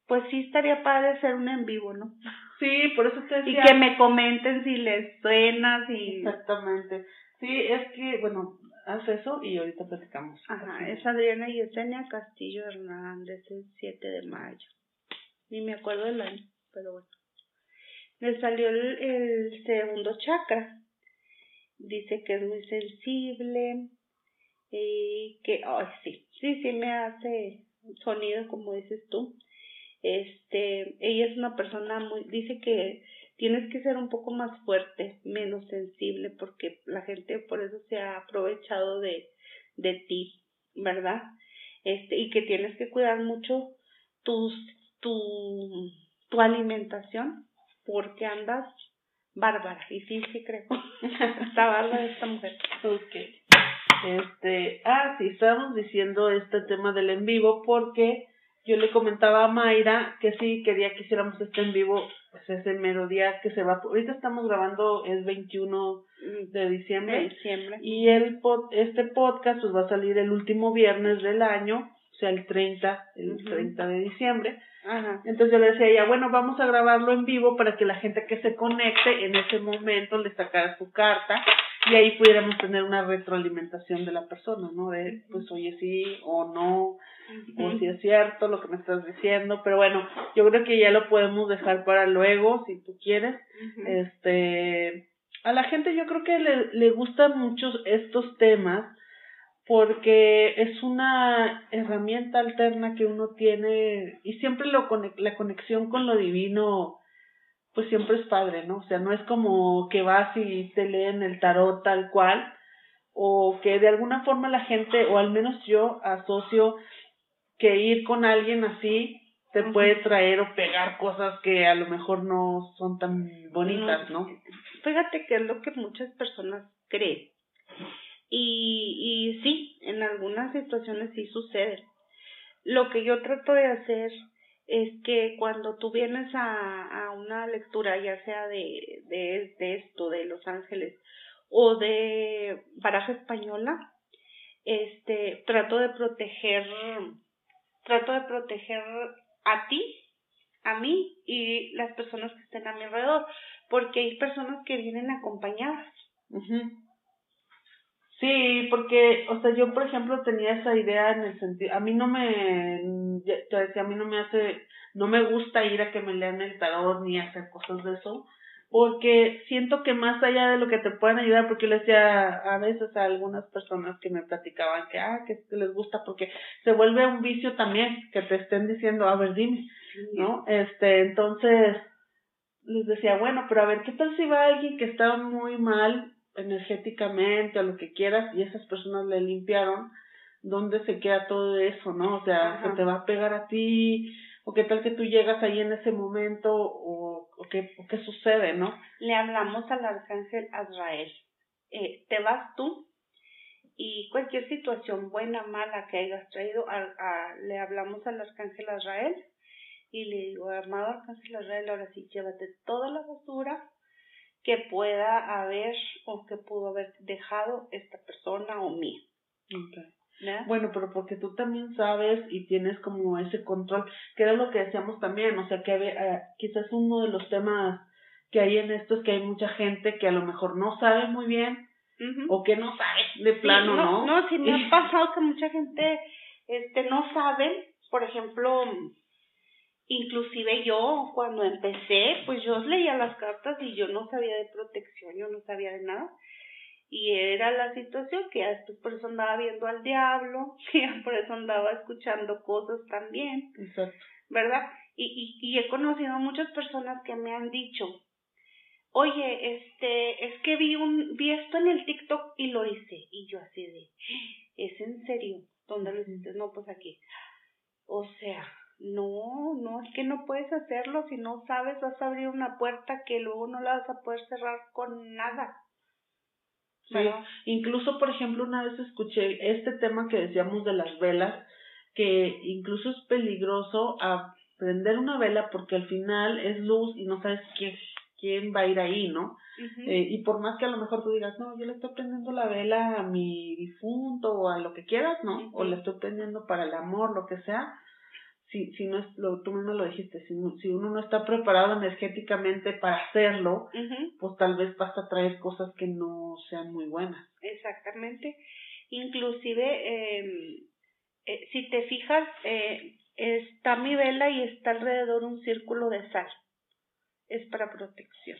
pues sí estaría padre hacer un en vivo, ¿no? Sí, por eso te decía. Y que me comenten si les suena, si... Exactamente. Sí, es que, bueno, haz eso y ahorita platicamos. Ajá, es Adriana Yesenia Castillo Hernández, el 7 de mayo. Ni me acuerdo del año, pero bueno me salió el, segundo chakra. Dice que es muy sensible y que, ay, sí, sí, sí me hace sonido como dices tú. Este, ella es una persona muy, dice que tienes que ser un poco más fuerte, menos sensible, porque la gente por eso se ha aprovechado de, de ti, ¿verdad? Este, y que tienes que cuidar mucho tus, tu, tu alimentación, porque andas bárbara. Y sí, sí creo. Está bárbara esta mujer. Ok. Este, ah, sí, estábamos diciendo este tema del en vivo porque yo le comentaba a Mayra que sí quería que hiciéramos este en vivo, pues ese mero día que se va. Ahorita estamos grabando, es 21 de diciembre. De diciembre. Y el pod, este podcast pues va a salir el último viernes del año, sea, el 30, el Ujú. 30 de diciembre. Ajá. Entonces yo le decía a ella, bueno, vamos a grabarlo en vivo para que la gente que se conecte en ese momento le sacara su carta y ahí pudiéramos tener una retroalimentación de la persona, ¿no? De, pues, oye, sí o no, o si es cierto lo que me estás diciendo, pero bueno, yo creo que ya lo podemos dejar para luego, si tú quieres. Este, a la gente yo creo que le, le gustan mucho estos temas porque es una herramienta alterna que uno tiene y siempre lo la conexión con lo divino pues siempre es padre, ¿no? O sea, no es como que vas y te leen el tarot tal cual o que de alguna forma la gente o al menos yo asocio que ir con alguien así te puede traer o pegar cosas que a lo mejor no son tan bonitas, ¿no? Fíjate que es lo que muchas personas creen. Y, y sí, en algunas situaciones sí sucede. Lo que yo trato de hacer es que cuando tú vienes a, a una lectura, ya sea de, de, esto, de Los Ángeles, o de baraja española, este, trato de proteger, trato de proteger a ti, a mí y las personas que estén a mi alrededor, porque hay personas que vienen acompañadas. Ujú. Sí, porque, o sea, yo por ejemplo tenía esa idea en el sentido, a mí no me, te decía, a mí no me hace, no me gusta ir a que me lean el tarot ni hacer cosas de eso, porque siento que más allá de lo que te puedan ayudar, porque yo le decía a veces a algunas personas que me platicaban que, ah, que, que les gusta, porque se vuelve un vicio también, que te estén diciendo, a ver, dime, ¿no? Este, entonces, les decía, bueno, pero a ver, ¿qué tal si va alguien que está muy mal energéticamente o lo que quieras y esas personas le limpiaron? ¿Dónde se queda todo eso, no? O sea, Ajá. se te va a pegar a ti, o qué tal que tú llegas ahí en ese momento, o, o, qué, o qué sucede, ¿no? Le hablamos al arcángel Azrael. Eh, te vas tú y cualquier situación buena, mala que hayas traído, a, a- le hablamos al arcángel Azrael y le digo, amado arcángel Azrael, ahora sí, llévate toda la basura que pueda haber o que pudo haber dejado esta persona o mía. ¿verdad? Bueno, pero porque tú también sabes y tienes como ese control, que era lo que decíamos también, o sea, que eh, quizás uno de los temas que hay en esto es que hay mucha gente que a lo mejor no sabe muy bien o que no sabe de Sí, plano, ¿no? No, sí me ha pasado que mucha gente este no sabe, por ejemplo, inclusive yo cuando empecé, pues yo leía las cartas y yo no sabía de protección, yo no sabía de nada. Y era la situación que después por eso andaba viendo al diablo, ya por eso andaba escuchando cosas también, Exacto. ¿verdad? Y, y, y he conocido muchas personas que me han dicho, oye, este, es que vi un, vi esto en el TikTok y lo hice. Y yo así de, ¿es en serio? ¿Dónde lo hiciste? No, pues aquí. O sea, no, no, es que no puedes hacerlo. Si no sabes, vas a abrir una puerta que luego no la vas a poder cerrar con nada. Sí, ¿verdad? incluso por ejemplo una vez escuché este tema que decíamos de las velas, que incluso es peligroso a prender una vela porque al final es luz y no sabes quién, quién va a ir ahí, ¿no? Eh, y por más que a lo mejor tú digas, no, yo le estoy prendiendo la vela a mi difunto o a lo que quieras, ¿no? O le estoy prendiendo para el amor, lo que sea. Si, si no es, lo, tú mismo lo dijiste, si, si uno no está preparado energéticamente para hacerlo, pues tal vez vas a traer cosas que no sean muy buenas. Exactamente. Inclusive, eh, eh, si te fijas, eh, está mi vela y está alrededor un círculo de sal. Es para protección,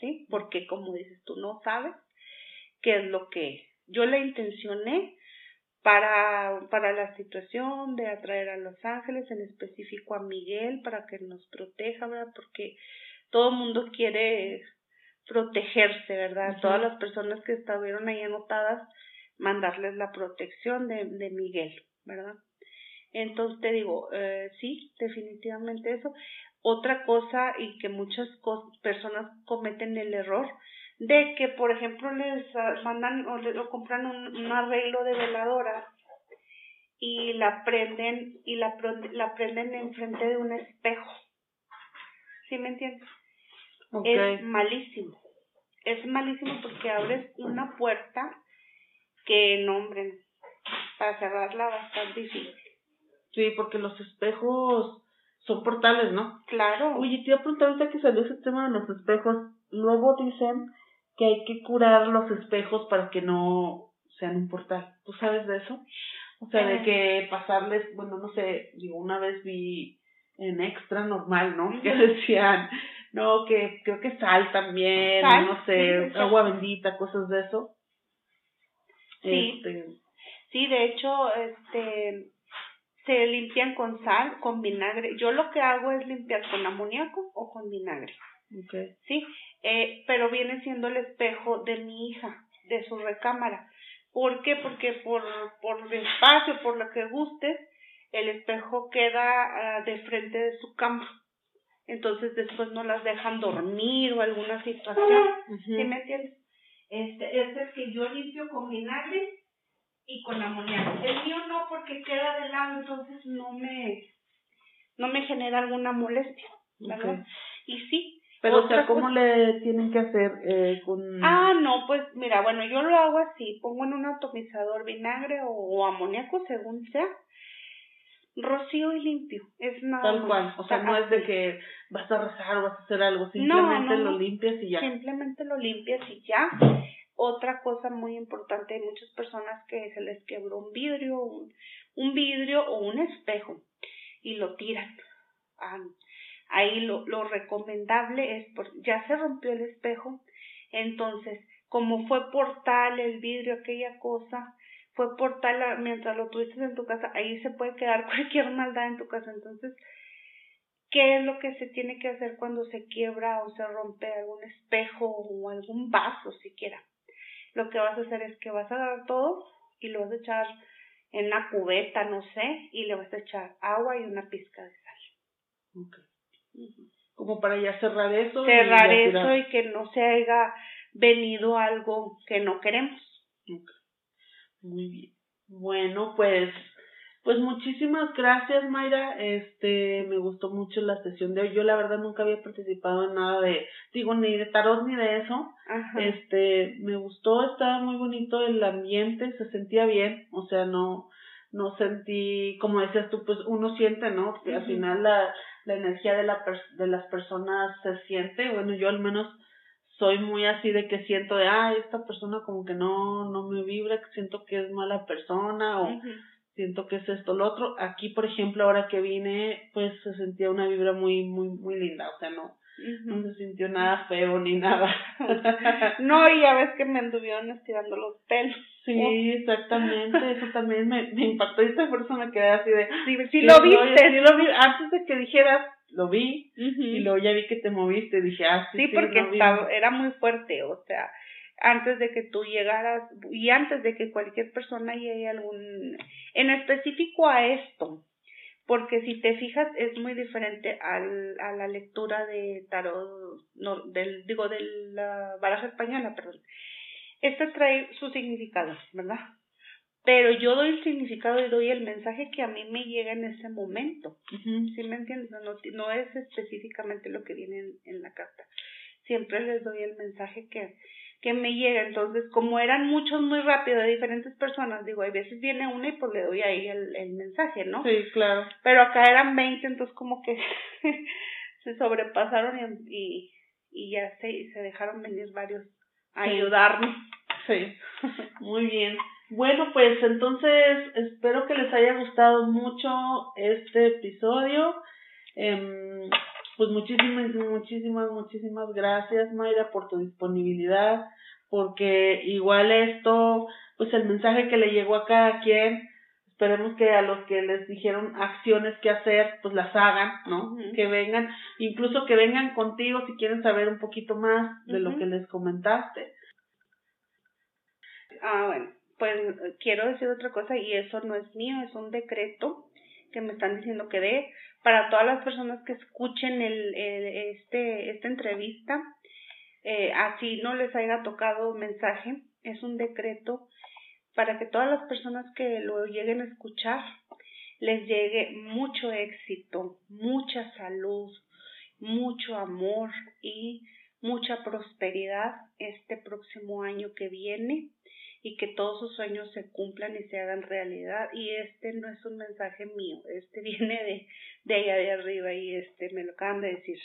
¿sí? Porque como dices, tú no sabes qué es lo que yo la intencioné para, para la situación de atraer a los ángeles, en específico a Miguel, para que nos proteja, ¿verdad? Porque todo el mundo quiere protegerse, ¿verdad? Todas las personas que estuvieron ahí anotadas, mandarles la protección de, de Miguel, ¿verdad? Entonces te digo, eh, sí, definitivamente eso. Otra cosa y que muchas personas cometen el error de que, por ejemplo, les ah, mandan o, le, compran un, arreglo de veladora y la prenden y la, la prenden enfrente de un espejo. ¿Sí me entiendes? Es malísimo. Es malísimo porque abres una puerta que nombren para cerrarla va a estar difícil. Sí, porque los espejos son portales, ¿no? Claro. Oye, te iba a preguntar ahorita que salió ese tema de los espejos. Luego dicen que hay que curar los espejos para que no sean un portal. ¿Tú sabes de eso? O sea, de eh. que pasarles, bueno, no sé, digo, una vez vi en extra normal, ¿no? Que decían, no, que creo que sal también, no sé, agua bendita, cosas de eso. Sí. Este, sí, de hecho, este, se limpian con sal, con vinagre. Yo lo que hago es limpiar con amoníaco o con vinagre. Okay. Sí, eh, pero viene siendo el espejo de mi hija, de su recámara. ¿Por qué? Porque por, por el espacio, por lo que guste, el espejo queda ah, de frente de su cama. Entonces después no las dejan dormir o alguna situación. ¿Sí me entiendes? Este, este es que yo limpio con vinagre y con amoníaco. El mío no porque queda de lado, entonces no me, no me genera alguna molestia, ¿verdad? Y sí. Pero, o sea, ¿cómo le tienen que hacer eh, con...? Ah, no, pues, mira, bueno, yo lo hago así. Pongo en un atomizador vinagre o, amoníaco, según sea. Rocío y limpio. Es nada Tal cual. O sea, no es de que vas a rezar o vas a hacer algo. Simplemente lo limpias y ya. Simplemente lo limpias y ya. Otra cosa muy importante, hay muchas personas que se les quebró un vidrio, un, vidrio o un espejo y lo tiran. Ah, ahí lo, lo recomendable es, por, ya se rompió el espejo, entonces, como fue portal el vidrio, aquella cosa, fue portal mientras lo tuviste en tu casa, ahí se puede quedar cualquier maldad en tu casa. Entonces, ¿qué es lo que se tiene que hacer cuando se quiebra o se rompe algún espejo o algún vaso siquiera? lo que vas a hacer es que vas a agarrar todo y lo vas a echar en una cubeta, no sé, y le vas a echar agua y una pizca de sal. Como para ya cerrar eso. Cerrar eso y que no se haya venido algo que no queremos. Muy bien. Bueno, pues pues muchísimas gracias, Mayra. Este, me gustó mucho la sesión de hoy. Yo la verdad nunca había participado en nada de, digo, ni de tarot ni de eso. Este, me gustó, estaba muy bonito el ambiente, se sentía bien, o sea, no no sentí, como decías tú, pues uno siente, ¿no? Que al final la, la energía de, la de las personas se siente. Bueno, yo al menos soy muy así de que siento de, ah, esta persona como que no, no me vibra, siento que es mala persona o siento que es esto, lo otro. Aquí, por ejemplo, ahora que vine, pues se sentía una vibra muy, muy, muy linda, o sea, no, no se sintió nada feo ni nada. no, y ya ves que me anduvieron estirando los pelos. Sí, exactamente, eso también me, me impactó y por eso me quedé así de... Sí, lo viste. Sí, lo vi, antes de que dijeras, lo vi, y luego ya vi que te moviste, dije, ah, sí, sí porque estaba, era muy fuerte, o sea, antes de que tú llegaras y antes de que cualquier persona llegue algún, en específico a esto, porque si te fijas es muy diferente al, a la lectura de tarot, no, del, digo, de la baraja española, perdón. Esta trae su significado, ¿verdad? Pero yo doy el significado y doy el mensaje que a mí me llega en ese momento. ¿Sí me entiendes? No, no es específicamente lo que viene en, en la carta. Siempre les doy el mensaje que, que me llega. Entonces, como eran muchos muy rápido de diferentes personas, digo, hay veces viene una y pues le doy ahí el, el mensaje, ¿no? Sí, claro. Pero acá eran 20, entonces como que se sobrepasaron y, y, ya se, se dejaron venir varios ayudarme. Sí, muy bien. Bueno, pues entonces espero que les haya gustado mucho este episodio. Eh, pues muchísimas, muchísimas, muchísimas gracias Mayra por tu disponibilidad, porque igual esto, pues el mensaje que le llegó a cada quien, esperemos que a los que les dijeron acciones que hacer, pues las hagan, ¿no? Que vengan, incluso que vengan contigo si quieren saber un poquito más de lo que les comentaste. Ah, bueno, pues quiero decir otra cosa y eso no es mío, es un decreto que me están diciendo que dé para todas las personas que escuchen el, este, esta entrevista, eh, así no les haya tocado mensaje, es un decreto para que todas las personas que lo lleguen a escuchar les llegue mucho éxito, mucha salud, mucho amor y mucha prosperidad este próximo año que viene y que todos sus sueños se cumplan y se hagan realidad. Y este no es un mensaje mío, este viene de, de allá de arriba y este me lo acaban de decir.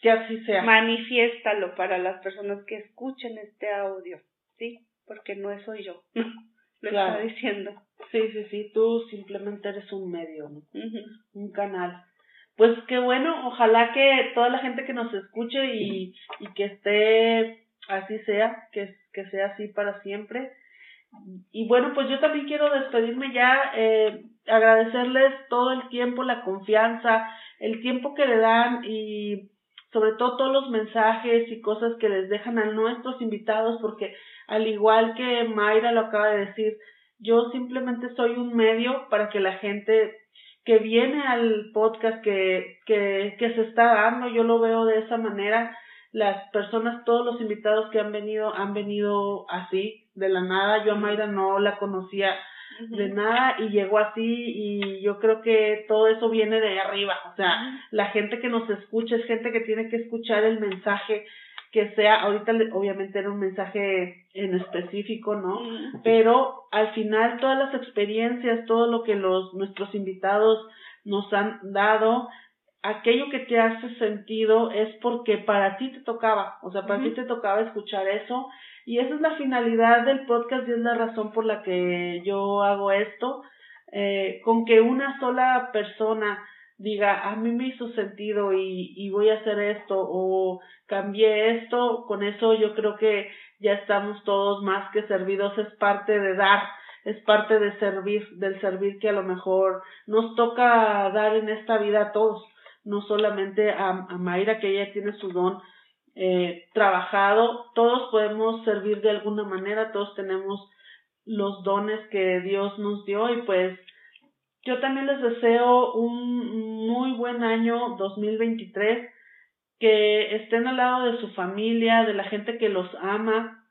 Que así sea. Manifiéstalo para las personas que escuchen este audio, ¿sí? Porque no soy yo, lo está diciendo. Sí, sí, sí, tú simplemente eres un medio, ¿no? Un canal. Pues qué bueno, ojalá que toda la gente que nos escuche y, y que esté así sea, que, que sea así para siempre. Y bueno, pues yo también quiero despedirme ya, eh, agradecerles todo el tiempo, la confianza, el tiempo que le dan y sobre todo todos los mensajes y cosas que les dejan a nuestros invitados, porque al igual que Mayra lo acaba de decir, yo simplemente soy un medio para que la gente que viene al podcast que, que, que se está dando, yo lo veo de esa manera. Las personas, todos los invitados que han venido, han venido así, de la nada. Yo a Mayra no la conocía de nada y llegó así y yo creo que todo eso viene de arriba. O sea, la gente que nos escucha es gente que tiene que escuchar el mensaje que sea, ahorita obviamente era un mensaje en específico, ¿no? Pero al final todas las experiencias, todo lo que los nuestros invitados nos han dado, aquello que te hace sentido es porque para ti te tocaba, o sea, para ti te tocaba escuchar eso. Y esa es la finalidad del podcast y es la razón por la que yo hago esto, eh, con que una sola persona diga, a mí me hizo sentido y, y voy a hacer esto o cambié esto, con eso yo creo que ya estamos todos más que servidos, es parte de dar, es parte de servir, del servir que a lo mejor nos toca dar en esta vida a todos, no solamente a, a Mayra que ella tiene su don eh, trabajado, todos podemos servir de alguna manera, todos tenemos los dones que Dios nos dio y pues yo también les deseo un muy buen año 2023, que estén al lado de su familia, de la gente que los ama,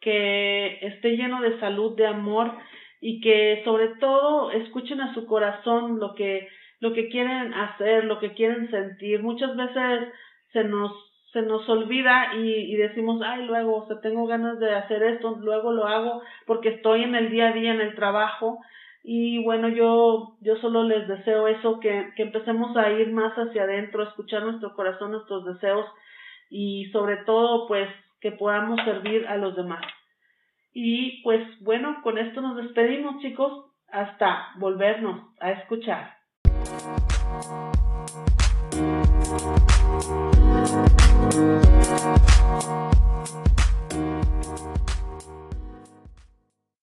que esté lleno de salud, de amor y que sobre todo escuchen a su corazón lo que lo que quieren hacer, lo que quieren sentir. Muchas veces se nos se nos olvida y, decimos, ay, luego, o tengo ganas de hacer esto, luego lo hago porque estoy en el día a día en el trabajo y bueno, yo, yo solo les deseo eso, que, que empecemos a ir más hacia adentro, a escuchar nuestro corazón, nuestros deseos y sobre todo pues que podamos servir a los demás. Y pues bueno, con esto nos despedimos chicos, hasta volvernos a escuchar.